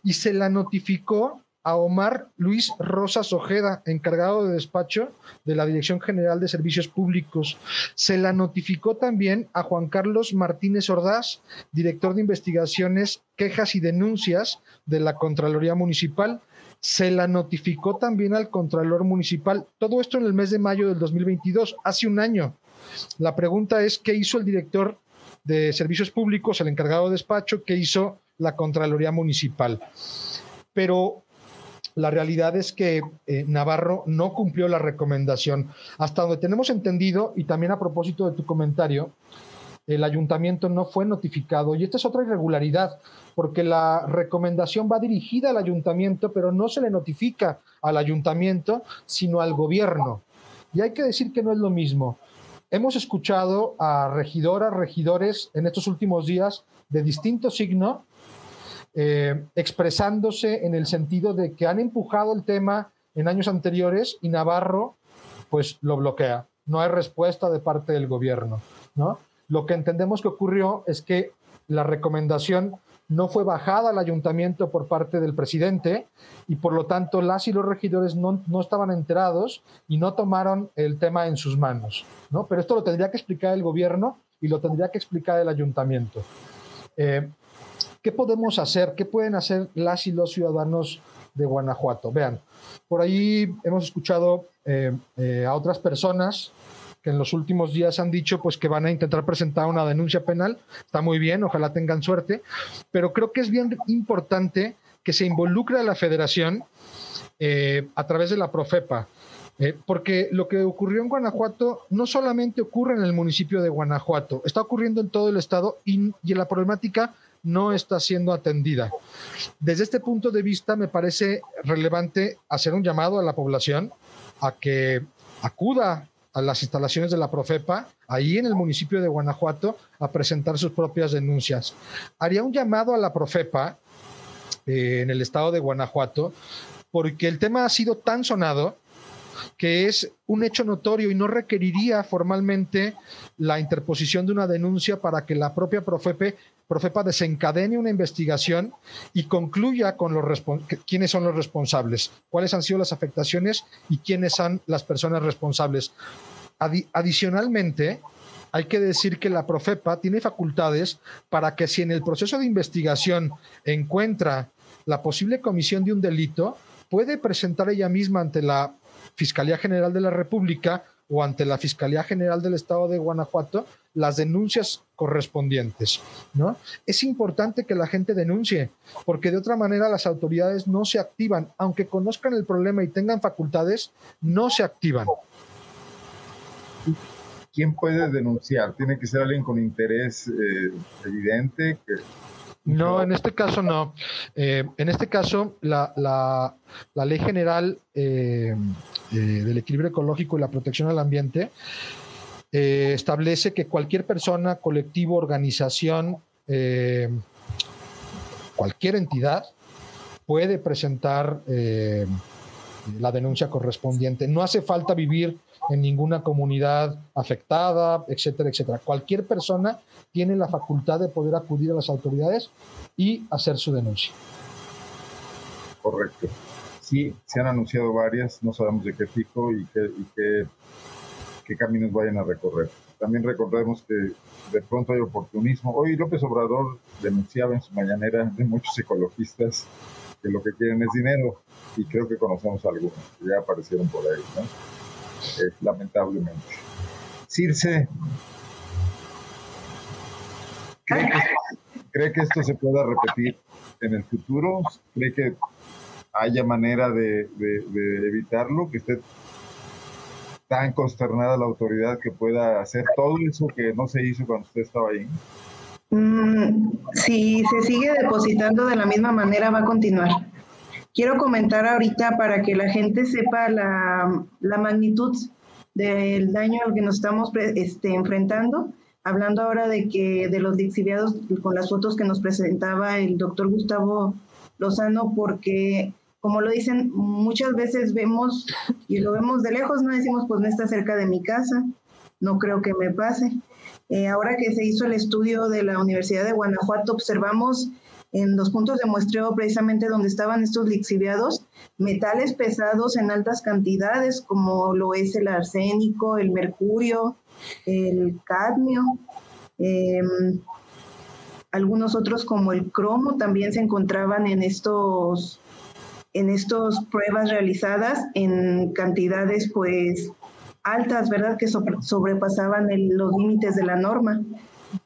y se la notificó a Omar Luis Rosas Ojeda, encargado de despacho de la Dirección General de Servicios Públicos. Se la notificó también a Juan Carlos Martínez Ordaz, director de investigaciones, quejas y denuncias de la Contraloría Municipal. Se la notificó también al Contralor Municipal. Todo esto en el mes de mayo del 2022, hace un año. La pregunta es, ¿qué hizo el director de Servicios Públicos, el encargado de despacho? ¿Qué hizo la Contraloría Municipal? Pero la realidad es que eh, Navarro no cumplió la recomendación. Hasta donde tenemos entendido, y también a propósito de tu comentario, el ayuntamiento no fue notificado. Y esta es otra irregularidad, porque la recomendación va dirigida al ayuntamiento, pero no se le notifica al ayuntamiento, sino al gobierno. Y hay que decir que no es lo mismo. Hemos escuchado a regidoras, regidores en estos últimos días de distinto signo eh, expresándose en el sentido de que han empujado el tema en años anteriores y Navarro pues lo bloquea. No hay respuesta de parte del gobierno. ¿no? Lo que entendemos que ocurrió es que la recomendación no fue bajada al ayuntamiento por parte del presidente y por lo tanto las y los regidores no, no, estaban enterados y no tomaron el tema en sus manos. ¿no? Pero esto lo tendría que explicar el gobierno y lo tendría que explicar el ayuntamiento. Eh, ¿Qué podemos hacer? ¿Qué pueden hacer las y los ciudadanos de Guanajuato? Vean, por ahí hemos escuchado eh, eh, a otras personas que en los últimos días han dicho pues que van a intentar presentar una denuncia penal. Está muy bien, ojalá tengan suerte, pero creo que es bien importante que se involucre a la federación eh, a través de la Profepa. porque lo que ocurrió en Guanajuato no solamente ocurre en el municipio de Guanajuato, está ocurriendo en todo el estado y, y la problemática no está siendo atendida. Desde este punto de vista, me parece relevante hacer un llamado a la población a que acuda a las instalaciones de la Profepa, ahí en el municipio de Guanajuato, a presentar sus propias denuncias. Haría un llamado a la Profepa eh, en el estado de Guanajuato, porque el tema ha sido tan sonado que es un hecho notorio y no requeriría formalmente la interposición de una denuncia para que la propia Profepe Profepa desencadene una investigación y concluya con los quiénes son los responsables, cuáles han sido las afectaciones y quiénes son las personas responsables. adicionalmente, hay que decir que la Profepa tiene facultades para que si en el proceso de investigación encuentra la posible comisión de un delito, puede presentar ella misma ante la Fiscalía General de la República o ante la Fiscalía General del Estado de Guanajuato las denuncias correspondientes. ¿no? Es importante que la gente denuncie, porque de otra manera las autoridades no se activan, aunque conozcan el problema y tengan facultades, no se activan. ¿Quién puede denunciar? ¿Tiene que ser alguien con interés eh, evidente? No, en este caso no. Eh, en este caso, la, la, Ley General eh, eh, del Equilibrio Ecológico y la Protección al Ambiente establece que cualquier persona, colectivo, organización, cualquier entidad puede presentar la denuncia correspondiente. No hace falta vivir en ninguna comunidad afectada, etcétera, etcétera. Cualquier persona tiene la facultad de poder acudir a las autoridades y hacer su denuncia. Correcto. Sí, se han anunciado varias, no sabemos de qué tipo y qué, qué, qué caminos vayan a recorrer. También recordemos que de pronto hay oportunismo. Hoy López Obrador denunciaba en su mañanera de muchos ecologistas que lo que quieren es dinero y creo que conocemos algunos que ya aparecieron por ahí, ¿no? Eh, lamentablemente. Circe, ¿cree que, esto se pueda repetir en el futuro? ¿Cree que haya manera de, evitarlo? ¿Que esté tan consternada la autoridad que pueda hacer todo eso que no se hizo cuando usted estaba ahí? Mm, si se sigue depositando de la misma manera, va a continuar. Quiero comentar ahorita para que la gente sepa la, magnitud del daño al que nos estamos este, enfrentando. Hablando ahora de que de los lixiviados con las fotos que nos presentaba el doctor Gustavo Lozano, porque como lo dicen, muchas veces vemos y lo vemos de lejos, no decimos pues no está cerca de mi casa, no creo que me pase. Eh, ahora que se hizo el estudio de la Universidad de Guanajuato, observamos en los puntos de muestreo precisamente donde estaban estos lixiviados, metales pesados en altas cantidades como lo es el arsénico, el mercurio, el cadmio, em, algunos otros como el cromo también se encontraban en estos en estas pruebas realizadas en cantidades pues altas, ¿verdad? Que sobrepasaban los límites de la norma.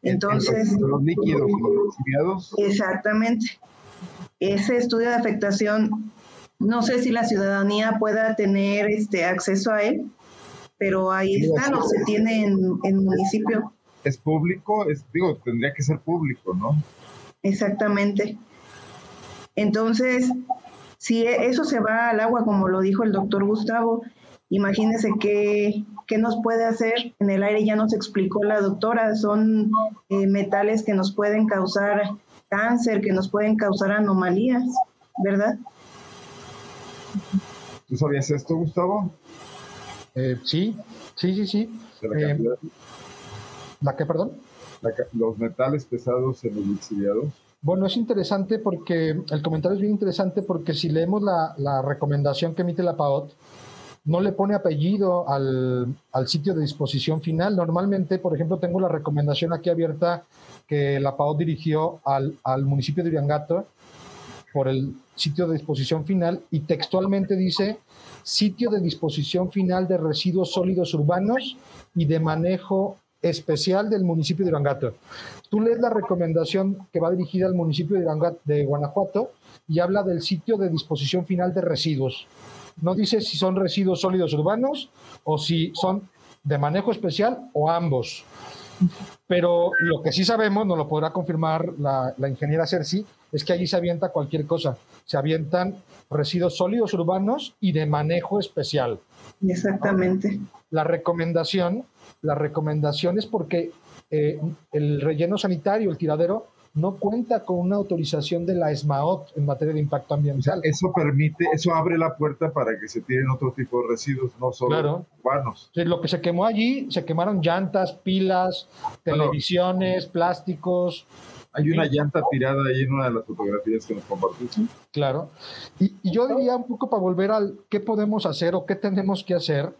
Entonces, los, líquidos, los Exactamente. Ese estudio de afectación, no sé si la ciudadanía pueda tener este acceso a él, pero ahí está, lo se tiene en, el municipio. Es público, es, digo, tendría que ser público, ¿no? Exactamente. Entonces, si eso se va al agua, como lo dijo el doctor Gustavo, imagínese qué, qué nos puede hacer. En el aire ya nos explicó la doctora, son eh, metales que nos pueden causar cáncer, que nos pueden causar anomalías, ¿verdad? ¿Tú sabías esto, Gustavo? Eh, sí, sí, sí, sí. la, eh, ¿La qué, perdón? los metales pesados en los lixiviados. Bueno, es interesante porque el comentario es bien interesante porque si leemos la, la recomendación que emite la PAOT, no le pone apellido al, sitio de disposición final. Normalmente, por ejemplo, tengo la recomendación aquí abierta que la PAO dirigió al, municipio de Uriangato por el sitio de disposición final y textualmente dice sitio de disposición final de residuos sólidos urbanos y de manejo especial del municipio de Uriangato. Tú lees la recomendación que va dirigida al municipio de, de Guanajuato y habla del sitio de disposición final de residuos. No dice si son residuos sólidos urbanos o si son de manejo especial o ambos. Pero lo que sí sabemos, nos lo podrá confirmar la, ingeniera Cerci, es que allí se avienta cualquier cosa. Se avientan residuos sólidos urbanos y de manejo especial. Exactamente. La recomendación, la recomendación es porque eh, el relleno sanitario, el tiradero, no cuenta con una autorización de la ESMAOT en materia de impacto ambiental. eso permite, eso abre la puerta para que se tiren otro tipo de residuos, no solo urbanos. Lo que se quemó allí, se quemaron llantas, pilas, televisiones, plásticos. Hay una llanta tirada ahí en una de las fotografías que nos compartiste. Claro. Y, y yo diría un poco para volver al qué podemos hacer o qué tenemos que hacer.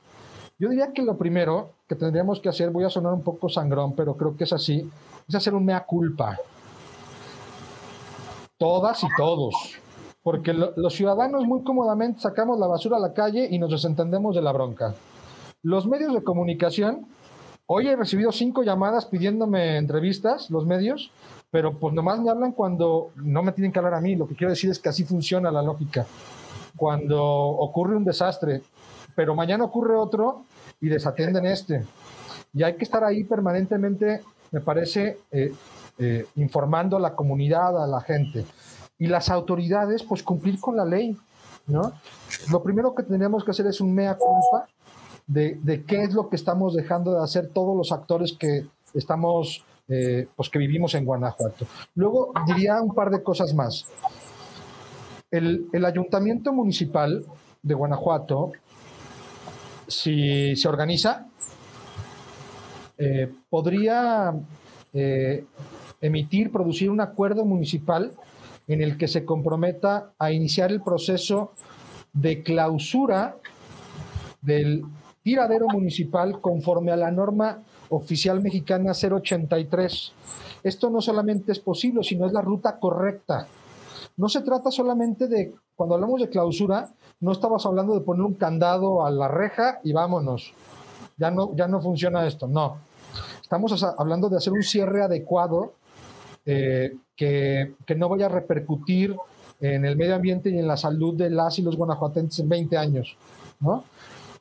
Yo diría que lo primero que tendríamos que hacer, voy a sonar un poco sangrón, pero creo que es así, es hacer un mea culpa todas y todos. Porque los ciudadanos muy cómodamente sacamos la basura a la calle y nos desentendemos de la bronca. Los medios de comunicación, hoy he recibido cinco llamadas pidiéndome entrevistas, los medios, pero pues nomás me hablan cuando no me tienen que hablar a mí. Lo que quiero decir es que así funciona la lógica. Cuando ocurre un desastre, pero mañana ocurre otro y desatienden este. Y hay que estar ahí permanentemente, me parece, eh, eh, informando a la comunidad, a la gente. Y las autoridades, pues cumplir con la ley, ¿no? Lo primero que tendríamos que hacer es un mea culpa de, de qué es lo que estamos dejando de hacer todos los actores que estamos, eh, pues que vivimos en Guanajuato. Luego diría un par de cosas más. El, el ayuntamiento municipal de Guanajuato, si se organiza, eh, podría emitir, producir un acuerdo municipal en el que se comprometa a iniciar el proceso de clausura del tiradero municipal conforme a la norma oficial mexicana 083. Esto no solamente es posible, sino es la ruta correcta. No se trata solamente de, cuando hablamos de clausura, no estamos hablando de poner un candado a la reja y vámonos. Ya no, ya no funciona esto, no. Estamos hablando de hacer un cierre adecuado eh, que, no vaya a repercutir en el medio ambiente y en la salud de las y los guanajuatenses en 20 años, ¿no?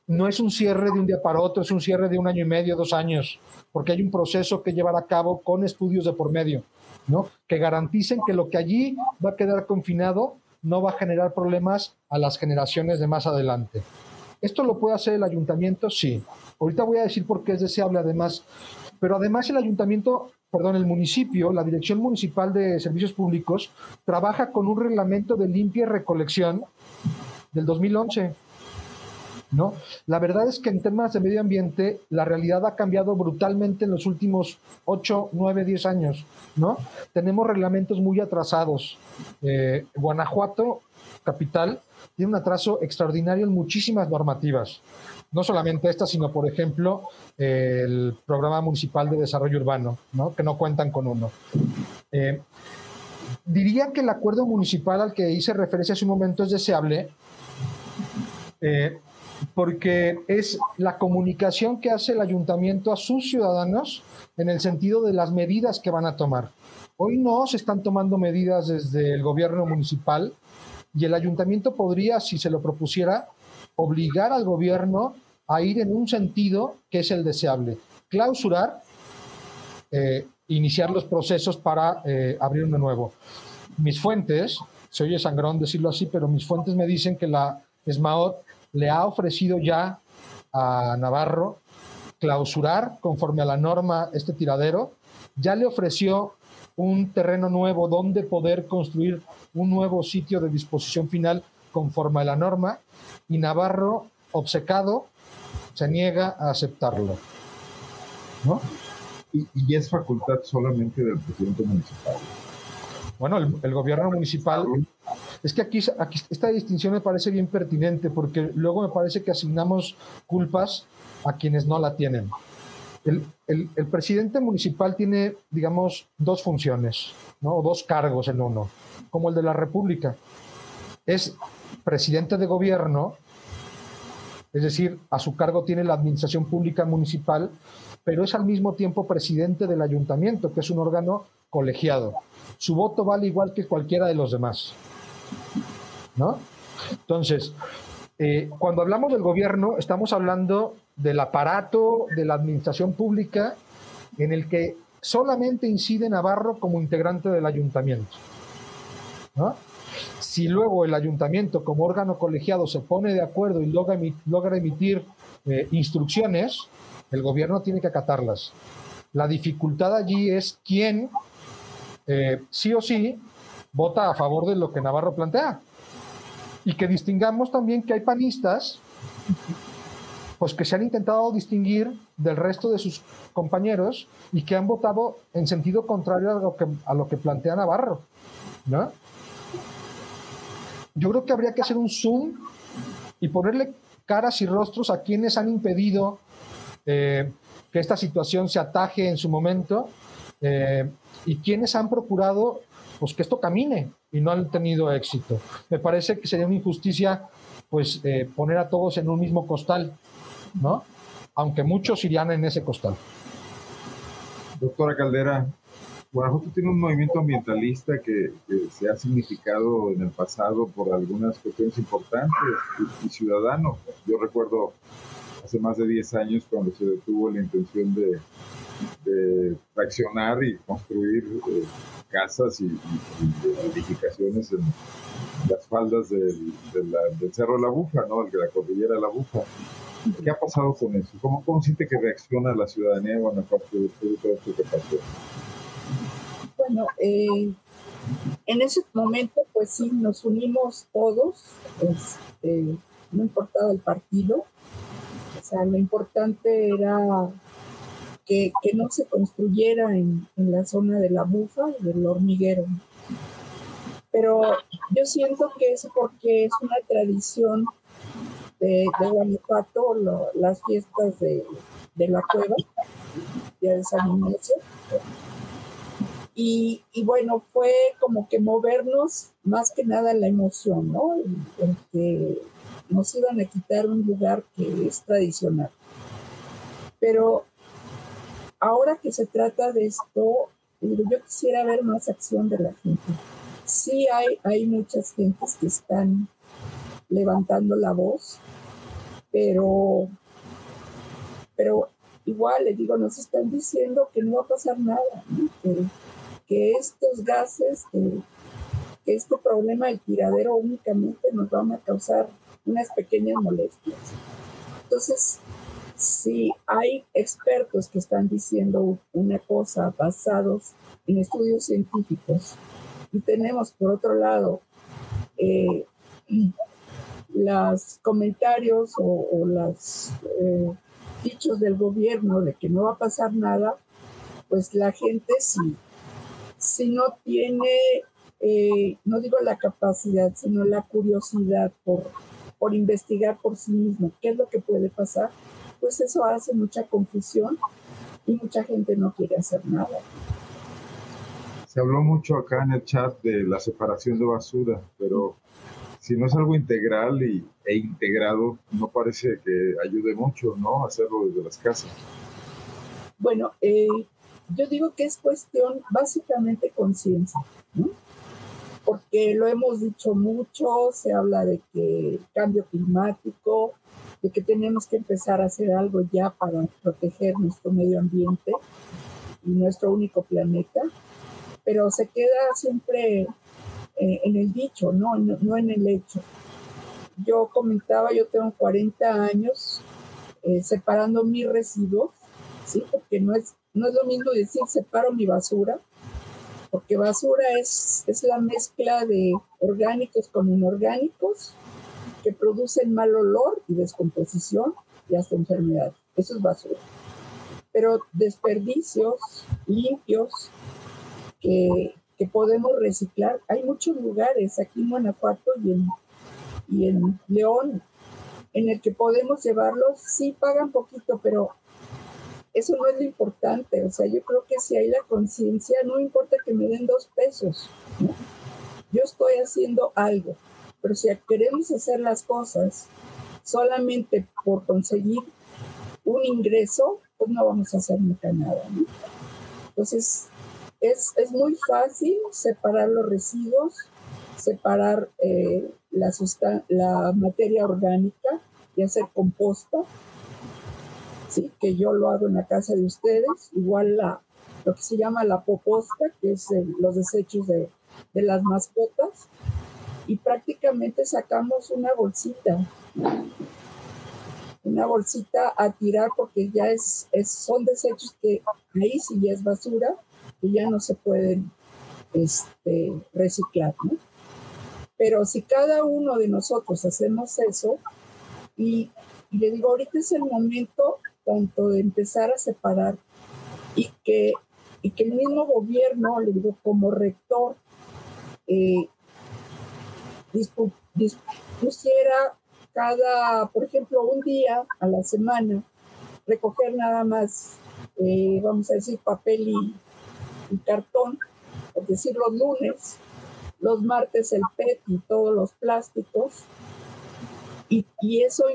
No es un cierre de un día para otro, es un cierre de un año y medio, dos años, porque hay un proceso que llevar a cabo con estudios de por medio, ¿no? Que garanticen que lo que allí va a quedar confinado no va a generar problemas a las generaciones de más adelante. ¿Esto lo puede hacer el ayuntamiento? Sí. Ahorita voy a decir por qué es deseable además, pero además el ayuntamiento perdón, el municipio, la Dirección Municipal de Servicios Públicos, trabaja con un reglamento de limpia recolección del 2011. ¿no? La verdad es que en temas de medio ambiente, la realidad ha cambiado brutalmente en los últimos 8, 9, 10 años, ¿no? Tenemos reglamentos muy atrasados. Eh, Guanajuato, capital, tiene un atraso extraordinario en muchísimas normativas. No solamente esta, sino, por ejemplo, el Programa Municipal de Desarrollo Urbano, ¿no? que no cuentan con uno. Eh, diría que el acuerdo municipal al que hice referencia hace un momento es deseable, eh, porque es la comunicación que hace el ayuntamiento a sus ciudadanos en el sentido de las medidas que van a tomar. Hoy no se están tomando medidas desde el gobierno municipal y el ayuntamiento podría, si se lo propusiera, obligar al gobierno a ir en un sentido que es el deseable. Clausurar, eh, iniciar los procesos para eh, abrir uno nuevo. Mis fuentes, se oye sangrón decirlo así, pero mis fuentes me dicen que la SMAOT le ha ofrecido ya a Navarro clausurar conforme a la norma este tiradero, ya le ofreció un terreno nuevo donde poder construir un nuevo sitio de disposición final conforme a la norma y Navarro, obcecado, se niega a aceptarlo. ¿No? Y, es facultad solamente del presidente municipal. Bueno, el, gobierno municipal. Es que aquí, aquí, esta distinción me parece bien pertinente porque luego me parece que asignamos culpas a quienes no la tienen. El, el, el, presidente municipal tiene, digamos, dos funciones, ¿no? o dos cargos en uno, como el de la República. Es presidente de gobierno, es decir, a su cargo tiene la administración pública municipal, pero es al mismo tiempo presidente del ayuntamiento, que es un órgano colegiado. Su voto vale igual que cualquiera de los demás. ¿No? Entonces, eh, cuando hablamos del gobierno, estamos hablando del aparato de la administración pública en el que solamente incide Navarro como integrante del ayuntamiento. Si luego el ayuntamiento como órgano colegiado se pone de acuerdo y logra, emitir eh, instrucciones, el gobierno tiene que acatarlas. La dificultad allí es quién, eh, sí o sí, vota a favor de lo que Navarro plantea. Y que distingamos también que hay panistas pues que se han intentado distinguir del resto de sus compañeros y que han votado en sentido contrario a lo que, a lo que plantea Navarro. ¿no? Yo creo que habría que hacer un zoom y ponerle caras y rostros a quienes han impedido eh, que esta situación se ataje en su momento eh, y quienes han procurado pues, que esto camine y no han tenido éxito. Me parece que sería una injusticia pues eh, poner a todos en un mismo costal. ¿no? Aunque muchos irían en ese costal. Doctora Caldera, Guanajuato tiene un movimiento ambientalista que, se ha significado en el pasado por algunas cuestiones importantes y, ciudadanos. Yo recuerdo hace más de 10 años cuando se detuvo la intención de, de fraccionar y construir eh, casas y, edificaciones en las faldas del, Cerro de la Bufa, ¿no? de la cordillera de la Bufa. ¿Qué ha pasado con eso? ¿Cómo, cómo siente que reacciona la ciudadanía de Guanajuato después de todo esto que pasó? Bueno, eh, en ese momento, pues sí, nos unimos todos, este, no importaba el partido, o sea, lo importante era que, no se construyera en, la zona de la bufa y del hormiguero. Pero yo siento que es porque es una tradición de, Guanajuato, las fiestas de, la cueva, día de San Ignacio. Y, bueno, fue como que movernos más que nada la emoción, ¿no? Que nos iban a quitar un lugar que es tradicional. Pero ahora que se trata de esto, yo quisiera ver más acción de la gente. Sí hay, hay muchas gentes que están levantando la voz, pero, pero igual les digo, nos están diciendo que no va a pasar nada, que, estos gases, que, este problema del tiradero únicamente nos van a causar unas pequeñas molestias. Entonces, si hay expertos que están diciendo una cosa basados en estudios científicos y tenemos por otro lado eh, los comentarios o, los eh, dichos del gobierno de que no va a pasar nada, pues la gente si, si no tiene, eh, no digo la capacidad, sino la curiosidad por, por investigar por sí mismo qué es lo que puede pasar, pues eso hace mucha confusión y mucha gente no quiere hacer nada. Se habló mucho acá en el chat de la separación de basura, pero si no es algo integral y, e integrado, no parece que ayude mucho, ¿no? Hacerlo desde las casas. Bueno, eh, yo digo que es cuestión básicamente conciencia, ¿no? Porque lo hemos dicho mucho, se habla de que cambio climático, de que tenemos que empezar a hacer algo ya para proteger nuestro medio ambiente y nuestro único planeta, pero se queda siempre eh, en el dicho, ¿no? ¿no? en el hecho. Yo comentaba, yo tengo 40 años eh, separando mis residuos, ¿sí? Porque no es, no es lo mismo decir separo mi basura, porque basura es, es la mezcla de orgánicos con inorgánicos que producen mal olor y descomposición y hasta enfermedad. Eso es basura. Pero desperdicios limpios que, que podemos reciclar, hay muchos lugares aquí en Guanajuato y en, y en León en el que podemos llevarlos, sí pagan poquito, pero eso no es lo importante. O sea, yo creo que si hay la conciencia, no importa que me den dos pesos. Yo estoy haciendo algo, pero si queremos hacer las cosas solamente por conseguir un ingreso, pues no vamos a hacer nunca nada. Entonces, es, es, muy fácil separar los residuos, separar eh, la, la materia orgánica y hacer composta, ¿sí? que yo lo hago en la casa de ustedes, igual la, lo que se llama la poposta, que es los desechos de, de, las mascotas, y prácticamente sacamos una bolsita, una bolsita a tirar porque ya es, es son desechos que ahí sí ya es basura, y ya no se pueden este, reciclar, ¿no? Pero si cada uno de nosotros hacemos eso, y, le digo, ahorita es el momento tanto de empezar a separar y que, y que el mismo gobierno, le digo, como rector, eh, dispusiera cada, por ejemplo, un día a la semana, recoger nada más, eh, vamos a decir, papel y, cartón, es decir, los lunes, los martes el PET y todos los plásticos, y, eso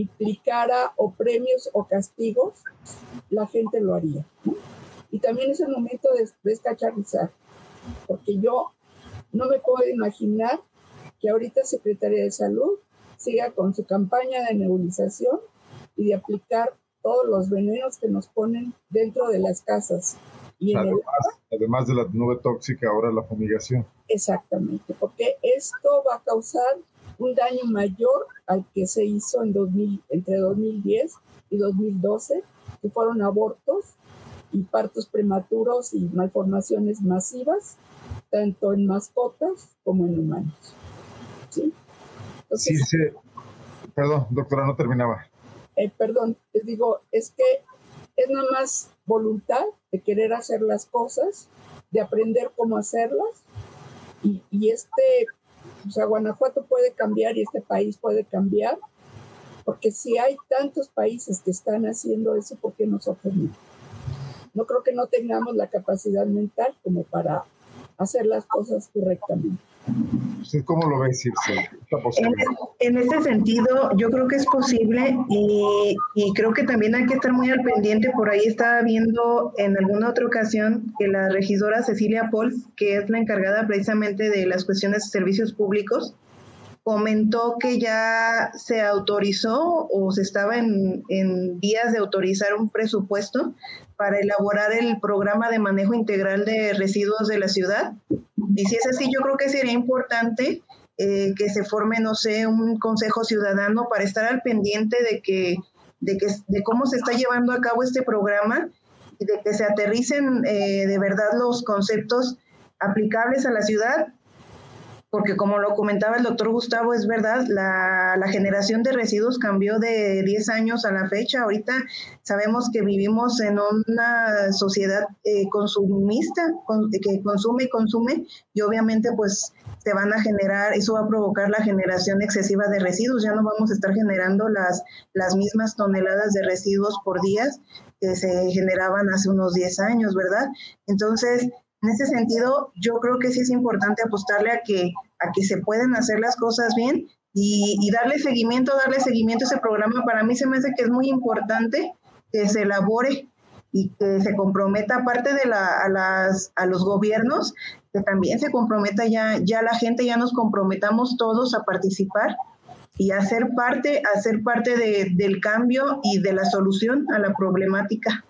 implicara o premios o castigos, la gente lo haría. Y también es el momento de descacharrizar, porque yo no me puedo imaginar que ahorita Secretaría de Salud siga con su campaña de nebulización y de aplicar todos los venenos que nos ponen dentro de las casas además, de la nube tóxica, ahora la fumigación. Exactamente, porque esto va a causar un daño mayor al que se hizo en 2000, entre 2010 y 2012, que fueron abortos y partos prematuros y malformaciones masivas, tanto en mascotas como en humanos. ¿Sí? sí, Perdón, doctora, no terminaba. Eh, perdón, les digo, es que es nada más voluntad de querer hacer las cosas, de aprender cómo hacerlas. Y, este, o sea, Guanajuato puede cambiar y este país puede cambiar, porque si hay tantos países que están haciendo eso, ¿por qué nosotros no? No creo que no tengamos la capacidad mental como para hacer las cosas correctamente. ¿Cómo lo ve, Circe? En, en, ese sentido, yo creo que es posible y, y, creo que también hay que estar muy al pendiente. Por ahí estaba viendo en alguna otra ocasión que la regidora Cecilia Paul, que es la encargada precisamente de las cuestiones de servicios públicos, comentó que ya se autorizó o se estaba en, en días de autorizar un presupuesto para elaborar el programa de manejo integral de residuos de la ciudad y si es así, yo creo que sería importante eh, que se forme, no sé, un consejo ciudadano para estar al pendiente de que, de que, de cómo se está llevando a cabo este programa y de que se aterricen eh, de verdad los conceptos aplicables a la ciudad porque como lo comentaba el doctor Gustavo, es verdad, la, generación de residuos cambió de 10 años a la fecha. Ahorita sabemos que vivimos en una sociedad eh, consumista, que consume y consume, y obviamente pues se van a generar, eso va a provocar la generación excesiva de residuos. Ya no vamos a estar generando las, las mismas toneladas de residuos por día que se generaban hace unos 10 años, ¿verdad? Entonces, en ese sentido, yo creo que sí es importante apostarle a que, a que se pueden hacer las cosas bien y, darle seguimiento, darle seguimiento a ese programa. Para mí se me hace que es muy importante que se elabore y que se comprometa, aparte de la, a, las, a los gobiernos, que también se comprometa ya, ya la gente, ya nos comprometamos todos a participar y a ser parte, a ser parte de, del cambio y de la solución a la problemática.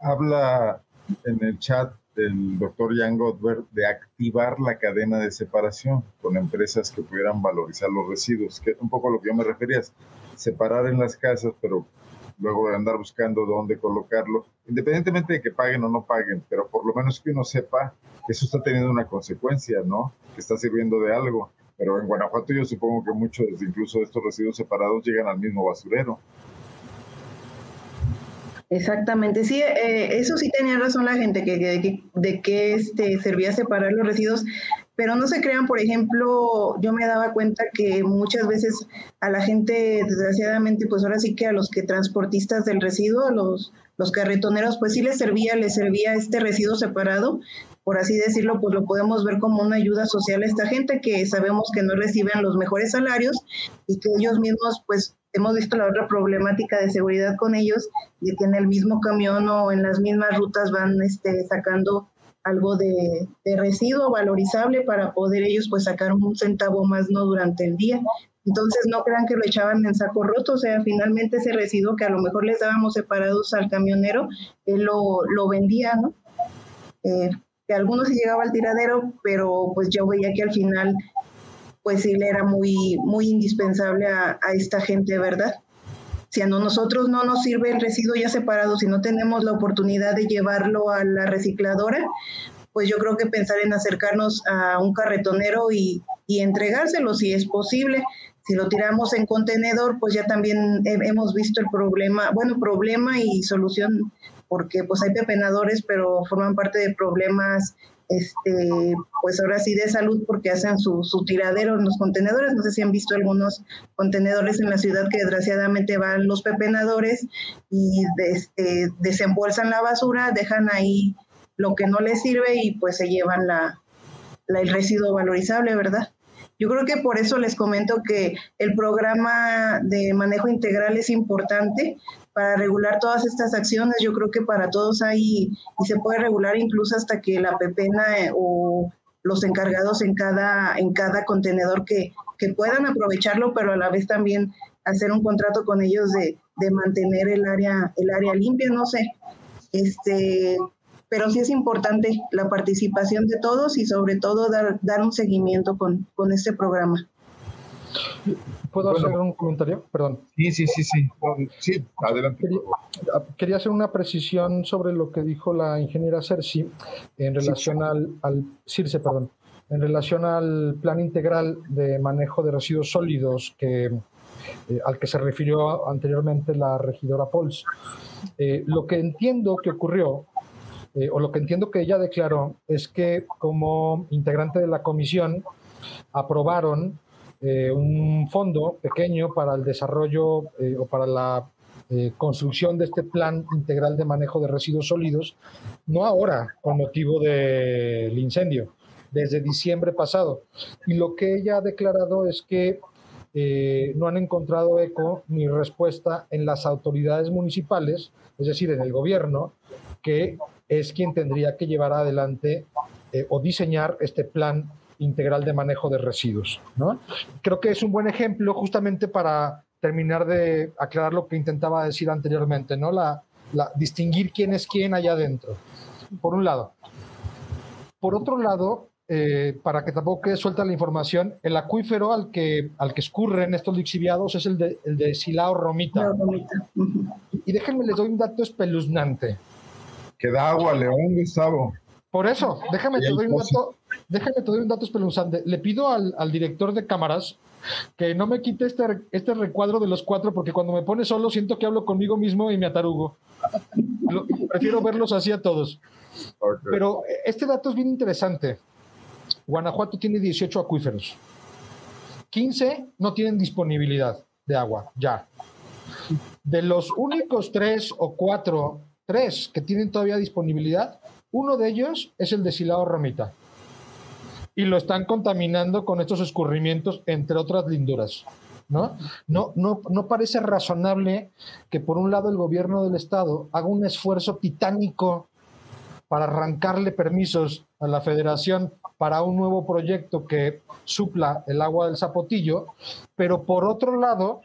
Habla en el chat del doctor Jan Godber de activar la cadena de separación con empresas que pudieran valorizar los residuos, que es un poco lo que yo me refería, separar en las casas, pero luego andar buscando dónde colocarlo, independientemente de que paguen o no paguen, pero por lo menos que uno sepa que eso está teniendo una consecuencia, ¿no? Que está sirviendo de algo. Pero en Guanajuato yo supongo que muchos, incluso estos residuos separados, llegan al mismo basurero. Exactamente, sí, eh, eso sí tenía razón la gente, que, de que este, servía separar los residuos, pero no se crean, por ejemplo, yo me daba cuenta que muchas veces a la gente, desgraciadamente, pues ahora sí que a los que transportistas del residuo, a los, los carretoneros, pues sí les servía, les servía este residuo separado, por así decirlo, pues lo podemos ver como una ayuda social a esta gente que sabemos que no reciben los mejores salarios y que ellos mismos pues hemos visto la otra problemática de seguridad con ellos, de que en el mismo camión o en las mismas rutas van este, sacando algo de, residuo valorizable para poder ellos pues sacar un centavo más no durante el día. Entonces no crean que lo echaban en saco roto, o sea, finalmente ese residuo que a lo mejor les dábamos separados al camionero, él lo, lo vendía, ¿no? Eh, que algunos se llegaba al tiradero, pero pues yo veía que al final pues sí le era muy, muy indispensable a, esta gente, ¿verdad? Si a nosotros no nos sirve el residuo ya separado, si no tenemos la oportunidad de llevarlo a la recicladora, pues yo creo que pensar en acercarnos a un carretonero y, y entregárselo si es posible. Si lo tiramos en contenedor, pues ya también hemos visto el problema, bueno, problema y solución, porque pues hay pepenadores, pero forman parte de problemas este, pues ahora sí de salud porque hacen su, tiradero en los contenedores. No sé si han visto algunos contenedores en la ciudad que desgraciadamente van los pepenadores y este, desembolsan la basura, dejan ahí lo que no les sirve y pues se llevan la, el residuo valorizable, ¿verdad? Yo creo que por eso les comento que el programa de manejo integral es importante para regular todas estas acciones. Yo creo que para todos hay, y se puede regular incluso hasta que la pepena eh, o los encargados en cada, en cada contenedor que, que puedan aprovecharlo, pero a la vez también hacer un contrato con ellos de, de mantener el área, el área limpia, no sé. Este, pero sí es importante la participación de todos y sobre todo dar, dar un seguimiento con, con este programa. ¿Puedo hacer un comentario? Perdón. Sí, sí, sí, sí. Sí, adelante. Quería, hacer una precisión sobre lo que dijo la ingeniera Cerci en relación al, al Circe, perdón, en relación al plan integral de manejo de residuos sólidos que, eh, al que se refirió anteriormente la regidora Pols. Eh, lo que entiendo que ocurrió, eh, o lo que entiendo que ella declaró, es que como integrante de la comisión aprobaron eh, un fondo pequeño para el desarrollo eh, o para la eh, construcción de este plan integral de manejo de residuos sólidos, no ahora con motivo del incendio, desde diciembre pasado. Y lo que ella ha declarado es que no han encontrado eco ni respuesta en las autoridades municipales, es decir, en el gobierno, que es quien tendría que llevar adelante o diseñar este plan integral de manejo de residuos. ¿no? Creo que es un buen ejemplo justamente para terminar de aclarar lo que intentaba decir anteriormente, ¿no? La, distinguir quién es quién allá adentro, por un lado. Por otro lado, eh, para que tampoco quede suelta la información, el acuífero al que, al que escurren estos lixiviados es el de, el de Silao Romita. Y déjenme, les doy un dato espeluznante. Que da agua, León, Gustavo. Por eso, déjame te doy un dato, déjame te doy un dato espeluzante. Le pido al, director de cámaras que no me quite este, este recuadro de los cuatro, porque cuando me pone solo siento que hablo conmigo mismo y me atarugo. prefiero verlos así a todos. Pero este dato es bien interesante. Guanajuato tiene 18 acuíferos. 15 no tienen disponibilidad de agua, ya. De los únicos tres o cuatro, tres que tienen todavía disponibilidad, uno de ellos es el deshilado Ramita. Y lo están contaminando con estos escurrimientos, entre otras linduras. ¿no? No, no, no parece razonable que por un lado el gobierno del estado haga un esfuerzo titánico para arrancarle permisos a la federación para un nuevo proyecto que supla el agua del zapotillo, pero por otro lado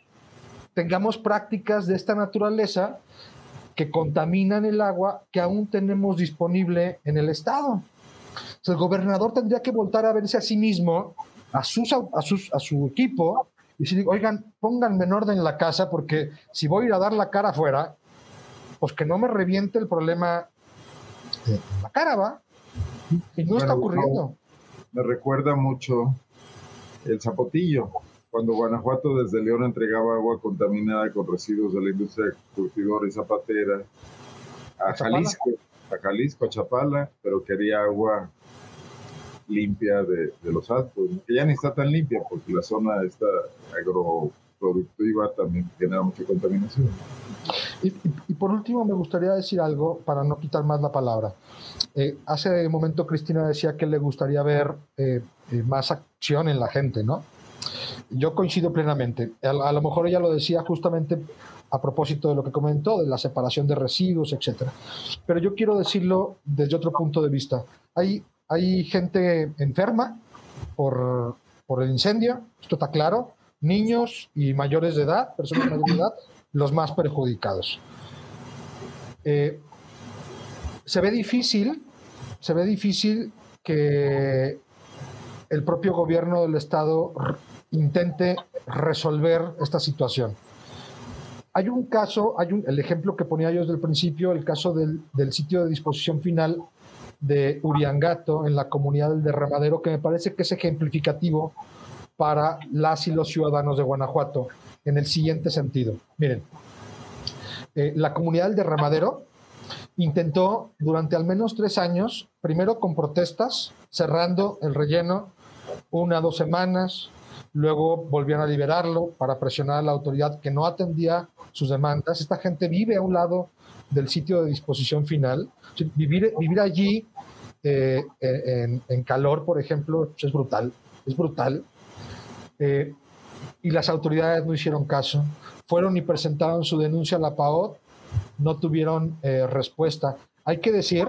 tengamos prácticas de esta naturaleza que contaminan el agua que aún tenemos disponible en el Estado. El gobernador tendría que voltar a verse a sí mismo, a, sus, a, sus, a su equipo, y decir, oigan, pónganme en orden la casa, porque si voy a ir a dar la cara afuera, pues que no me reviente el problema en la cara, ¿va? Y no está ocurriendo. me recuerda mucho el zapotillo cuando Guanajuato desde León entregaba agua contaminada con residuos de la industria curtidora y zapatera a Jalisco, a Jalisco, a Chapala, pero quería agua limpia de, los altos, que ya ni está tan limpia porque la zona esta agroproductiva también genera mucha contaminación. Y, por último, me gustaría decir algo para no quitar más la palabra. Eh, hace un momento Cristina decía que le gustaría ver eh, eh, más acción en la gente, ¿no? Yo coincido plenamente. A, lo mejor ella lo decía justamente a propósito de lo que comentó, de la separación de residuos, etc. Pero yo quiero decirlo desde otro punto de vista. Hay, hay gente enferma por, por el incendio, esto está claro, niños y mayores de edad, personas mayores de edad, los más perjudicados. Eh, se ve difícil, se ve difícil que el propio gobierno del Estado intente resolver esta situación. Hay un caso, hay un, el ejemplo que ponía yo desde el principio, el caso del, del sitio de disposición final de Uriangato en la comunidad del derramadero, que me parece que es ejemplificativo para las y los ciudadanos de Guanajuato en el siguiente sentido. Miren, eh, la comunidad del derramadero intentó durante al menos tres años, primero con protestas, cerrando el relleno una, dos semanas, luego volvieron a liberarlo para presionar a la autoridad que no atendía sus demandas. Esta gente vive a un lado del sitio de disposición final. Vivir, vivir allí eh, en, calor, por ejemplo, es brutal, es brutal. Eh, y las autoridades no hicieron caso. Fueron y presentaron su denuncia a la PAOT, no tuvieron eh, respuesta. Hay que decir,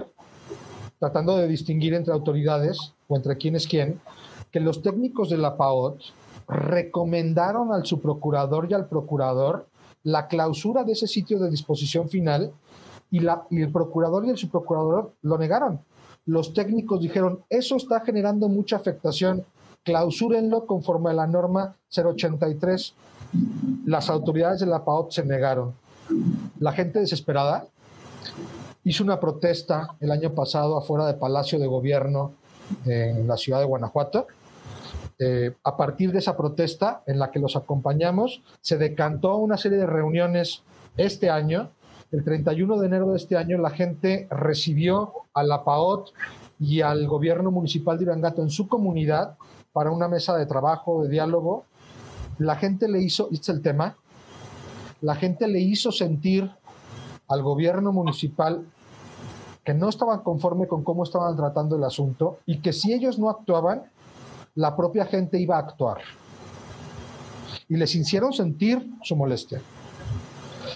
tratando de distinguir entre autoridades o entre quién es quién, que los técnicos de la PAOT recomendaron al subprocurador y al procurador la clausura de ese sitio de disposición final y, el procurador y el subprocurador lo negaron. Los técnicos dijeron, eso está generando mucha afectación, clausúrenlo conforme a la norma 083. Las autoridades de la PAOT se negaron. La gente desesperada hizo una protesta el año pasado afuera del Palacio de Gobierno en la ciudad de Guanajuato eh, a partir de esa protesta en la que los acompañamos, se decantó una serie de reuniones este año. El 31 de enero de este año la gente recibió a la PAOT y al gobierno municipal de Irangato en su comunidad para una mesa de trabajo, de diálogo. La gente le hizo, este es el tema, la gente le hizo sentir al gobierno municipal que no estaban conforme con cómo estaban tratando el asunto y que si ellos no actuaban, la propia gente iba a actuar. Y les hicieron sentir su molestia.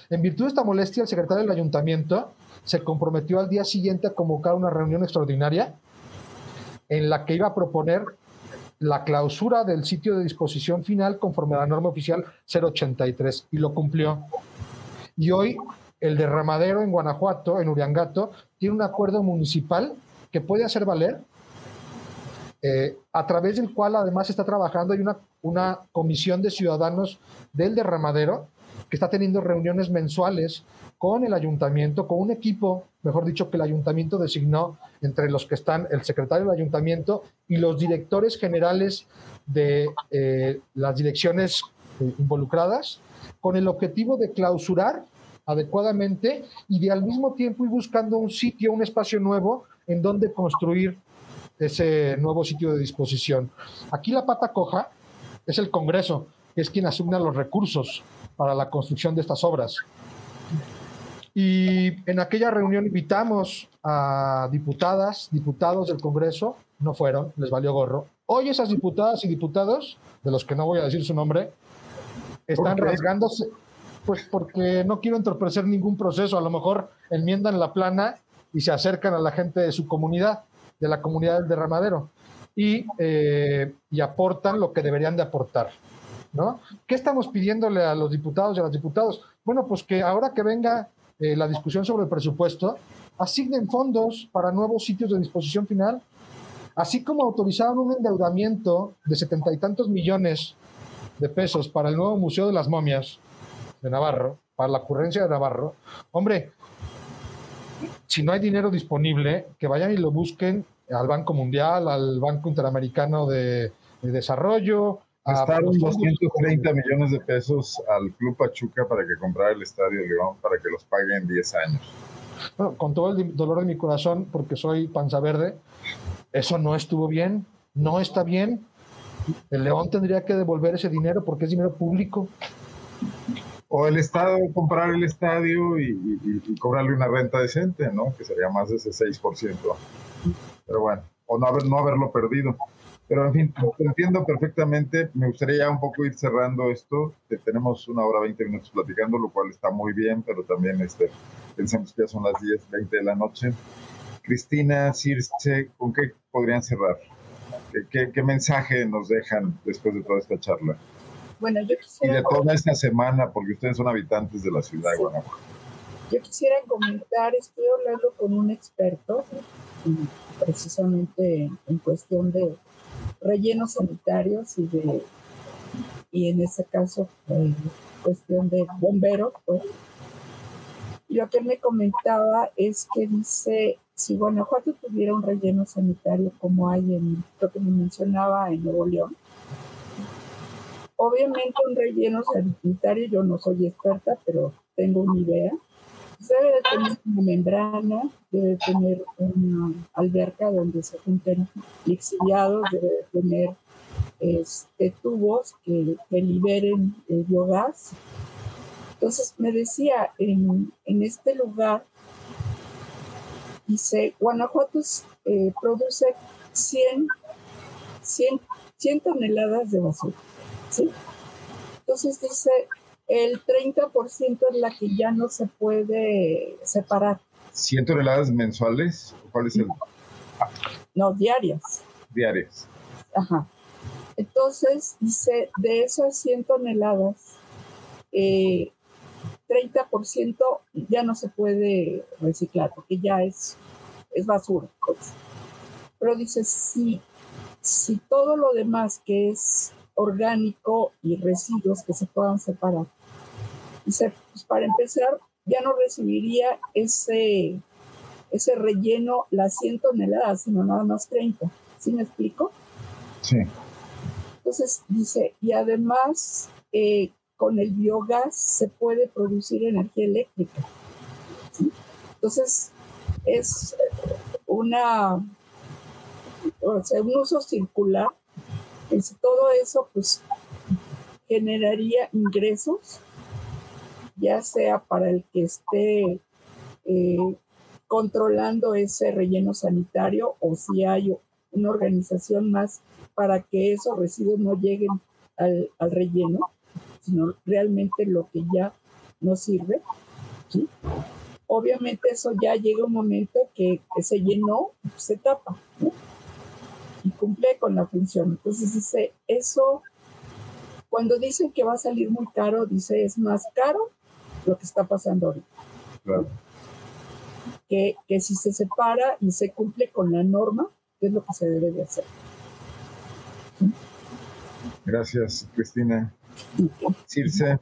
En virtud de esta molestia, el secretario del ayuntamiento se comprometió al día siguiente a convocar una reunión extraordinaria en la que iba a proponer la clausura del sitio de disposición final conforme a la norma oficial 083 y lo cumplió. Y hoy el derramadero en Guanajuato, en Uriangato, tiene un acuerdo municipal que puede hacer valer eh, a través del cual además está trabajando hay una, una comisión de ciudadanos del derramadero que está teniendo reuniones mensuales con el ayuntamiento, con un equipo, mejor dicho, que el ayuntamiento designó entre los que están el secretario del ayuntamiento y los directores generales de eh, las direcciones eh, involucradas, con el objetivo de clausurar adecuadamente y de al mismo tiempo ir buscando un sitio, un espacio nuevo en donde construir ese nuevo sitio de disposición. Aquí la pata coja es el Congreso, que es quien asigna los recursos para la construcción de estas obras. Y en aquella reunión invitamos a diputadas, diputados del Congreso, no fueron, les valió gorro. Hoy esas diputadas y diputados, de los que no voy a decir su nombre, están rasgándose, pues porque no quiero entorpecer ningún proceso, a lo mejor enmiendan la plana y se acercan a la gente de su comunidad, de la comunidad del derramadero, y, eh, y aportan lo que deberían de aportar. ¿No? ¿Qué estamos pidiéndole a los diputados y a los diputados? Bueno, pues que ahora que venga eh, la discusión sobre el presupuesto, asignen fondos para nuevos sitios de disposición final, así como autorizaron un endeudamiento de setenta y tantos millones de pesos para el nuevo Museo de las Momias de Navarro, para la ocurrencia de Navarro. Hombre, si no hay dinero disponible, que vayan y lo busquen al Banco Mundial, al Banco Interamericano de, de Desarrollo, Gastaron 230 millones de pesos al Club Pachuca para que comprara el Estadio León para que los pague en 10 años. Bueno, con todo el dolor de mi corazón, porque soy panza verde, eso no estuvo bien, no está bien. El León tendría que devolver ese dinero porque es dinero público. O el Estado comprar el estadio y, y cobrarle una renta decente, ¿no? Que sería más de ese 6%. Pero bueno, o no, haber, no haberlo perdido. Pero en fin, entiendo perfectamente. Me gustaría ya un poco ir cerrando esto. tenemos una hora 20 minutos platicando, lo cual está muy bien, pero también este, pensamos que ya son las 10, 20 de la noche. Cristina, Circe, ¿con qué podrían cerrar? ¿Qué, qué, mensaje nos dejan después de toda esta charla? Bueno, yo quisiera... Y de toda esta semana, porque ustedes son habitantes de la ciudad de Guanajuato. Yo quisiera comentar, estoy hablando con un experto, precisamente en cuestión de rellenos sanitarios y de y en este caso eh, cuestión de bomberos pues. Lo que me comentaba es que dice si Guanajuato tuviera un relleno sanitario como hay en lo que me mencionaba en Nuevo León obviamente un relleno sanitario yo no soy experta pero tengo una idea debe de tener una membrana, debe tener una alberca donde se junten lixiviados, debe de tener este, tubos que, liberen el biogás. Entonces me decía, en, este lugar, dice, Guanajuato eh, produce 100, 100, 100 toneladas de basura. ¿sí? Entonces dice, el 30% es la que ya no se puede separar. ¿100 toneladas mensuales? ¿Cuál es el...? No, diarias. Diarias. Ajá. Entonces, dice, de esas 100 toneladas, 30% eh, ya no se puede reciclar, porque ya es, es basura. Pero dice, si, si todo lo demás que es orgánico y residuos que se puedan separar Dice, pues para empezar, ya no recibiría ese, ese relleno las 100 toneladas, sino nada más 30. ¿Sí me explico? Sí. Entonces dice, y además eh, con el biogás se puede producir energía eléctrica. Entonces es una, o sea, un uso circular. todo eso pues generaría ingresos ya sea para el que esté eh, controlando ese relleno sanitario o si hay una organización más para que esos residuos no lleguen al, relleno, sino realmente lo que ya no sirve. Obviamente eso ya llega un momento que, se llenó, se tapa y cumple con la función. Entonces dice, eso, cuando dicen que va a salir muy caro, dice es más caro lo que está pasando ahorita. Que, que si se separa y se cumple con la norma, es lo que se debe de hacer. Gracias, Cristina. Circe.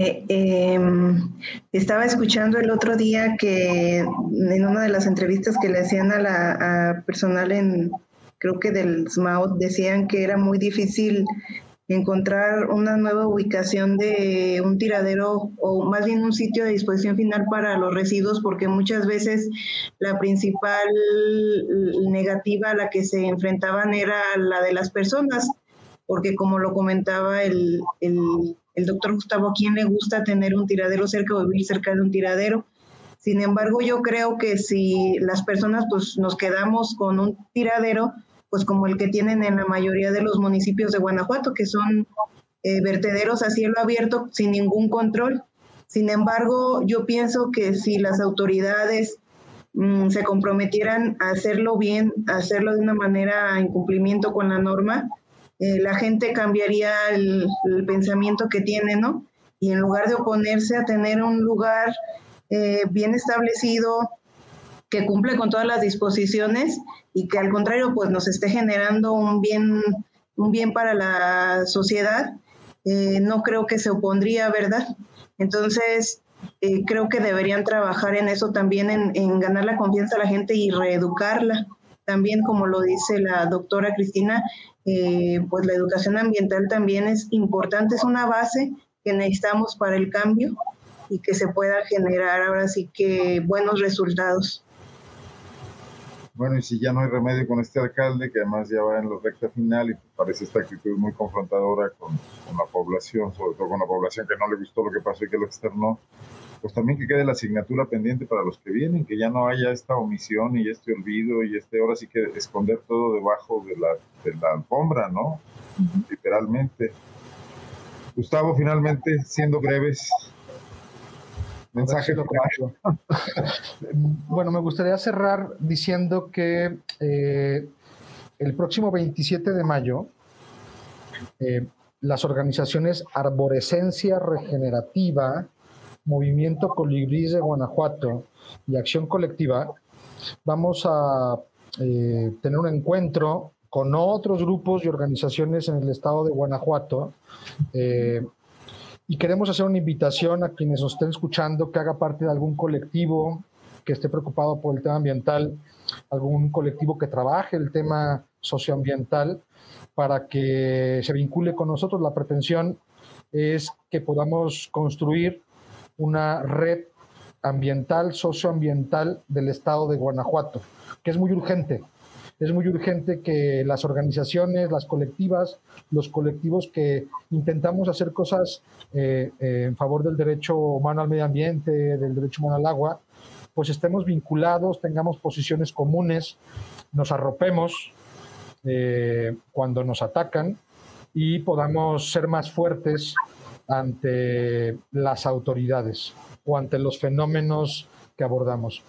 Eh, em, estaba escuchando el otro día que en una de las entrevistas que le hacían a la personal en, creo que del SMAUT, decían que era muy difícil encontrar una nueva ubicación de un tiradero o más bien un sitio de disposición final para los residuos, porque muchas veces la principal negativa a la que se enfrentaban era la de las personas, porque como lo comentaba el, el, doctor Gustavo, ¿a quién le gusta tener un tiradero cerca o vivir cerca de un tiradero? Sin embargo, yo creo que si las personas pues nos quedamos con un tiradero, pues como el que tienen en la mayoría de los municipios de Guanajuato, que son eh, vertederos a cielo abierto sin ningún control. Sin embargo, yo pienso que si las autoridades mm, se comprometieran a hacerlo bien, a hacerlo de una manera en cumplimiento con la norma, eh, la gente cambiaría el, pensamiento que tiene, ¿no? Y en lugar de oponerse a tener un lugar eh, bien establecido, que cumple con todas las disposiciones y que al contrario pues nos esté generando un bien, un bien para la sociedad, eh, no creo que se opondría, ¿verdad? Entonces, eh, creo que deberían trabajar en eso también, en, ganar la confianza a la gente y reeducarla. También, como lo dice la doctora Cristina, eh, pues la educación ambiental también es importante, es una base que necesitamos para el cambio y que se pueda generar ahora sí que buenos resultados. Bueno, y si ya no hay remedio con este alcalde, que además ya va en la recta final y parece esta actitud muy confrontadora con, la población, sobre todo con la población que no le gustó lo que pasó y que lo externó, pues también que quede la asignatura pendiente para los que vienen, que ya no haya esta omisión y este olvido y este ahora sí que esconder todo debajo de la, de la alfombra, ¿no? Literalmente. Gustavo, finalmente, siendo breves, Mensaje bueno, me gustaría cerrar diciendo que eh, el próximo 27 de mayo eh, las organizaciones Arborescencia Regenerativa, Movimiento Colibrí de Guanajuato y Acción Colectiva vamos a eh, tener un encuentro con otros grupos y organizaciones en el estado de Guanajuato y queremos hacer una invitación a quienes nos estén escuchando que haga parte de algún colectivo que esté preocupado por el tema ambiental, algún colectivo que trabaje el tema socioambiental para que se vincule con nosotros. La pretensión es que podamos construir una red ambiental, socioambiental del estado de Guanajuato, que es muy urgente es muy urgente que las organizaciones, las colectivas, los colectivos que intentamos hacer cosas eh, eh, en favor del derecho humano al medio ambiente, del derecho humano al agua, pues estemos vinculados, tengamos posiciones comunes, nos arropemos eh, cuando nos atacan y podamos ser más fuertes ante las autoridades o ante los fenómenos que abordamos.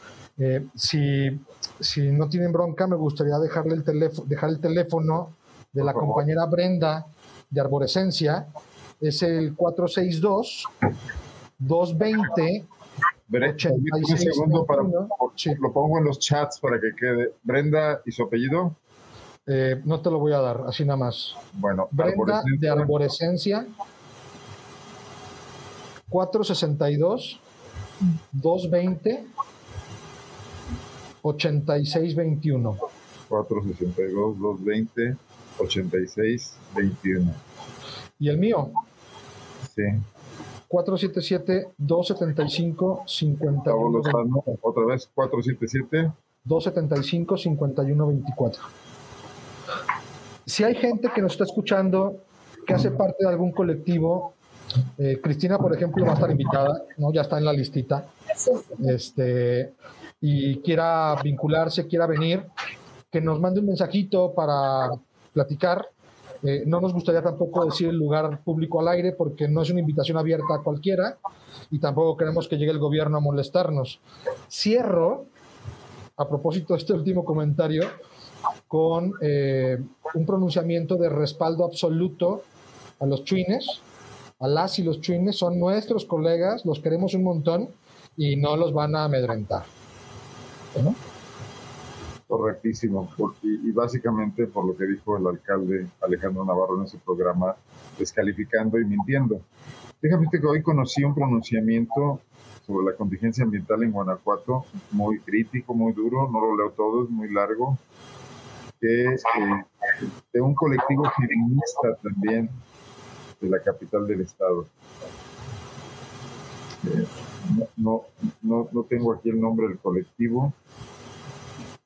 si si no tienen bronca, me gustaría dejarle el teléfono, dejar el teléfono de la compañera Brenda de Arborescencia. Es el 462 220 un segundo para, lo pongo en los chats para que quede. Brenda y su apellido. Eh, no te lo voy a dar, así nada más. Bueno, Brenda de Arborescencia 462 220 8621. 462 220 8621. ¿Y el mío? Sí. 477-275-5124. Otra vez, 477. 275-5124. Si hay gente que nos está escuchando, que hace parte de algún colectivo, eh, Cristina, por ejemplo, va a estar invitada, ¿no? ya está en la listita. Este, y quiera vincularse, quiera venir, que nos mande un mensajito para platicar. Eh, no nos gustaría tampoco decir el lugar público al aire porque no es una invitación abierta a cualquiera y tampoco queremos que llegue el gobierno a molestarnos. Cierro, a propósito de este último comentario, con eh, un pronunciamiento de respaldo absoluto a los chuines, a las y los chuines, son nuestros colegas, los queremos un montón y no los van a amedrentar. Correctísimo, y, básicamente por lo que dijo el alcalde Alejandro Navarro en su programa, descalificando y mintiendo. Déjame que hoy conocí un pronunciamiento sobre la contingencia ambiental en Guanajuato, muy crítico, muy duro, no lo leo todo, es muy largo, que de un colectivo feminista también de la capital del estado. No, no, no, tengo aquí el nombre del colectivo,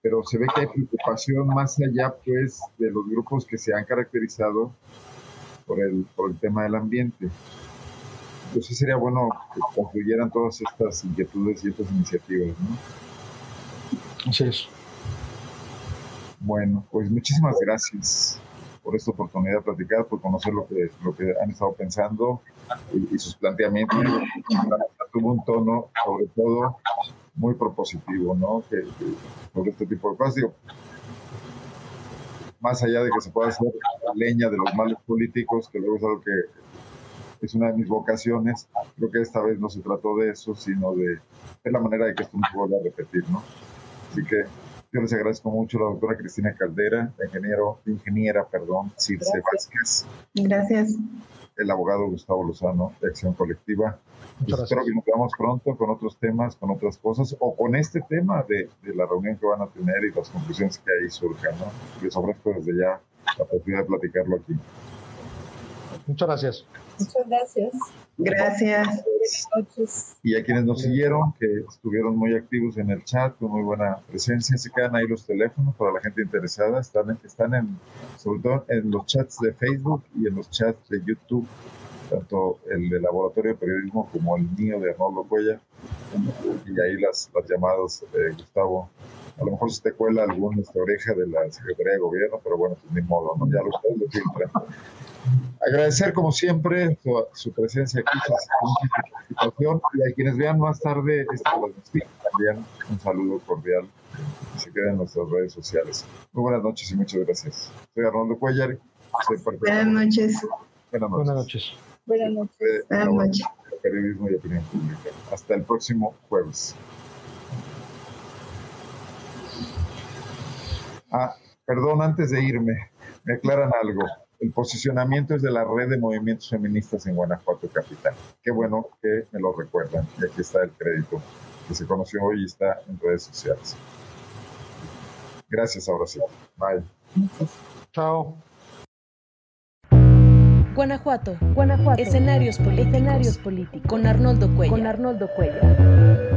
pero se ve que hay preocupación más allá pues de los grupos que se han caracterizado por el, por el tema del ambiente. Entonces sería bueno que concluyeran todas estas inquietudes y estas iniciativas, ¿no? Así es. Bueno, pues muchísimas gracias por esta oportunidad de platicar, por conocer lo que, lo que han estado pensando y, sus planteamientos. Tuvo un tono, sobre todo, muy propositivo, ¿no? Que, sobre este tipo de cosas. más allá de que se pueda hacer leña de los males políticos, que luego es algo que es una de mis vocaciones, creo que esta vez no se trató de eso, sino de, de la manera de que esto no se vuelva a repetir, ¿no? Así que yo les agradezco mucho a la doctora Cristina Caldera, ingeniero, ingeniera, perdón, Circe Vázquez. Gracias. El abogado Gustavo Lozano, de Acción Colectiva. Pues espero que nos veamos pronto con otros temas, con otras cosas, o con este tema de, de, la reunión que van a tener y las conclusiones que ahí surjan. ¿no? Les ofrezco desde ya la posibilidad de platicarlo aquí. Muchas gracias. Muchas gracias. Gracias. Buenas noches. Y a quienes nos siguieron, que estuvieron muy activos en el chat, con muy buena presencia, se quedan ahí los teléfonos para la gente interesada. Están, están en, sobre todo en los chats de Facebook y en los chats de YouTube, tanto el de Laboratorio de Periodismo como el mío de Arnoldo Cuella. Y ahí las, las llamadas, de Gustavo. A lo mejor se te cuela alguna esta oreja de la Secretaría de Gobierno, pero bueno, pues ni modo, ¿no? Ya lo ustedes lo filtran. Agradecer como siempre su, presencia aquí, su participación y a quienes vean más tarde esta también un saludo cordial y se queden en nuestras redes sociales. Muy buenas noches y muchas gracias. Soy Arnoldo Cuellar. buenas noches. Buenas noches. Buenas noches. Buenas noches. Buenas noches. Periodismo y opinión pública. Hasta el próximo jueves. Ah, perdón, antes de irme, me aclaran algo el posicionamiento es de la red de movimientos feministas en Guanajuato Capital. Qué bueno que me lo recuerdan. Y aquí está el crédito que se conoció hoy y está en redes sociales. Gracias, ahora sí. Bye. Chao. Guanajuato. Guanajuato. Escenarios políticos. Escenarios políticos. Con Arnoldo Cuello. Con Arnoldo Cuello.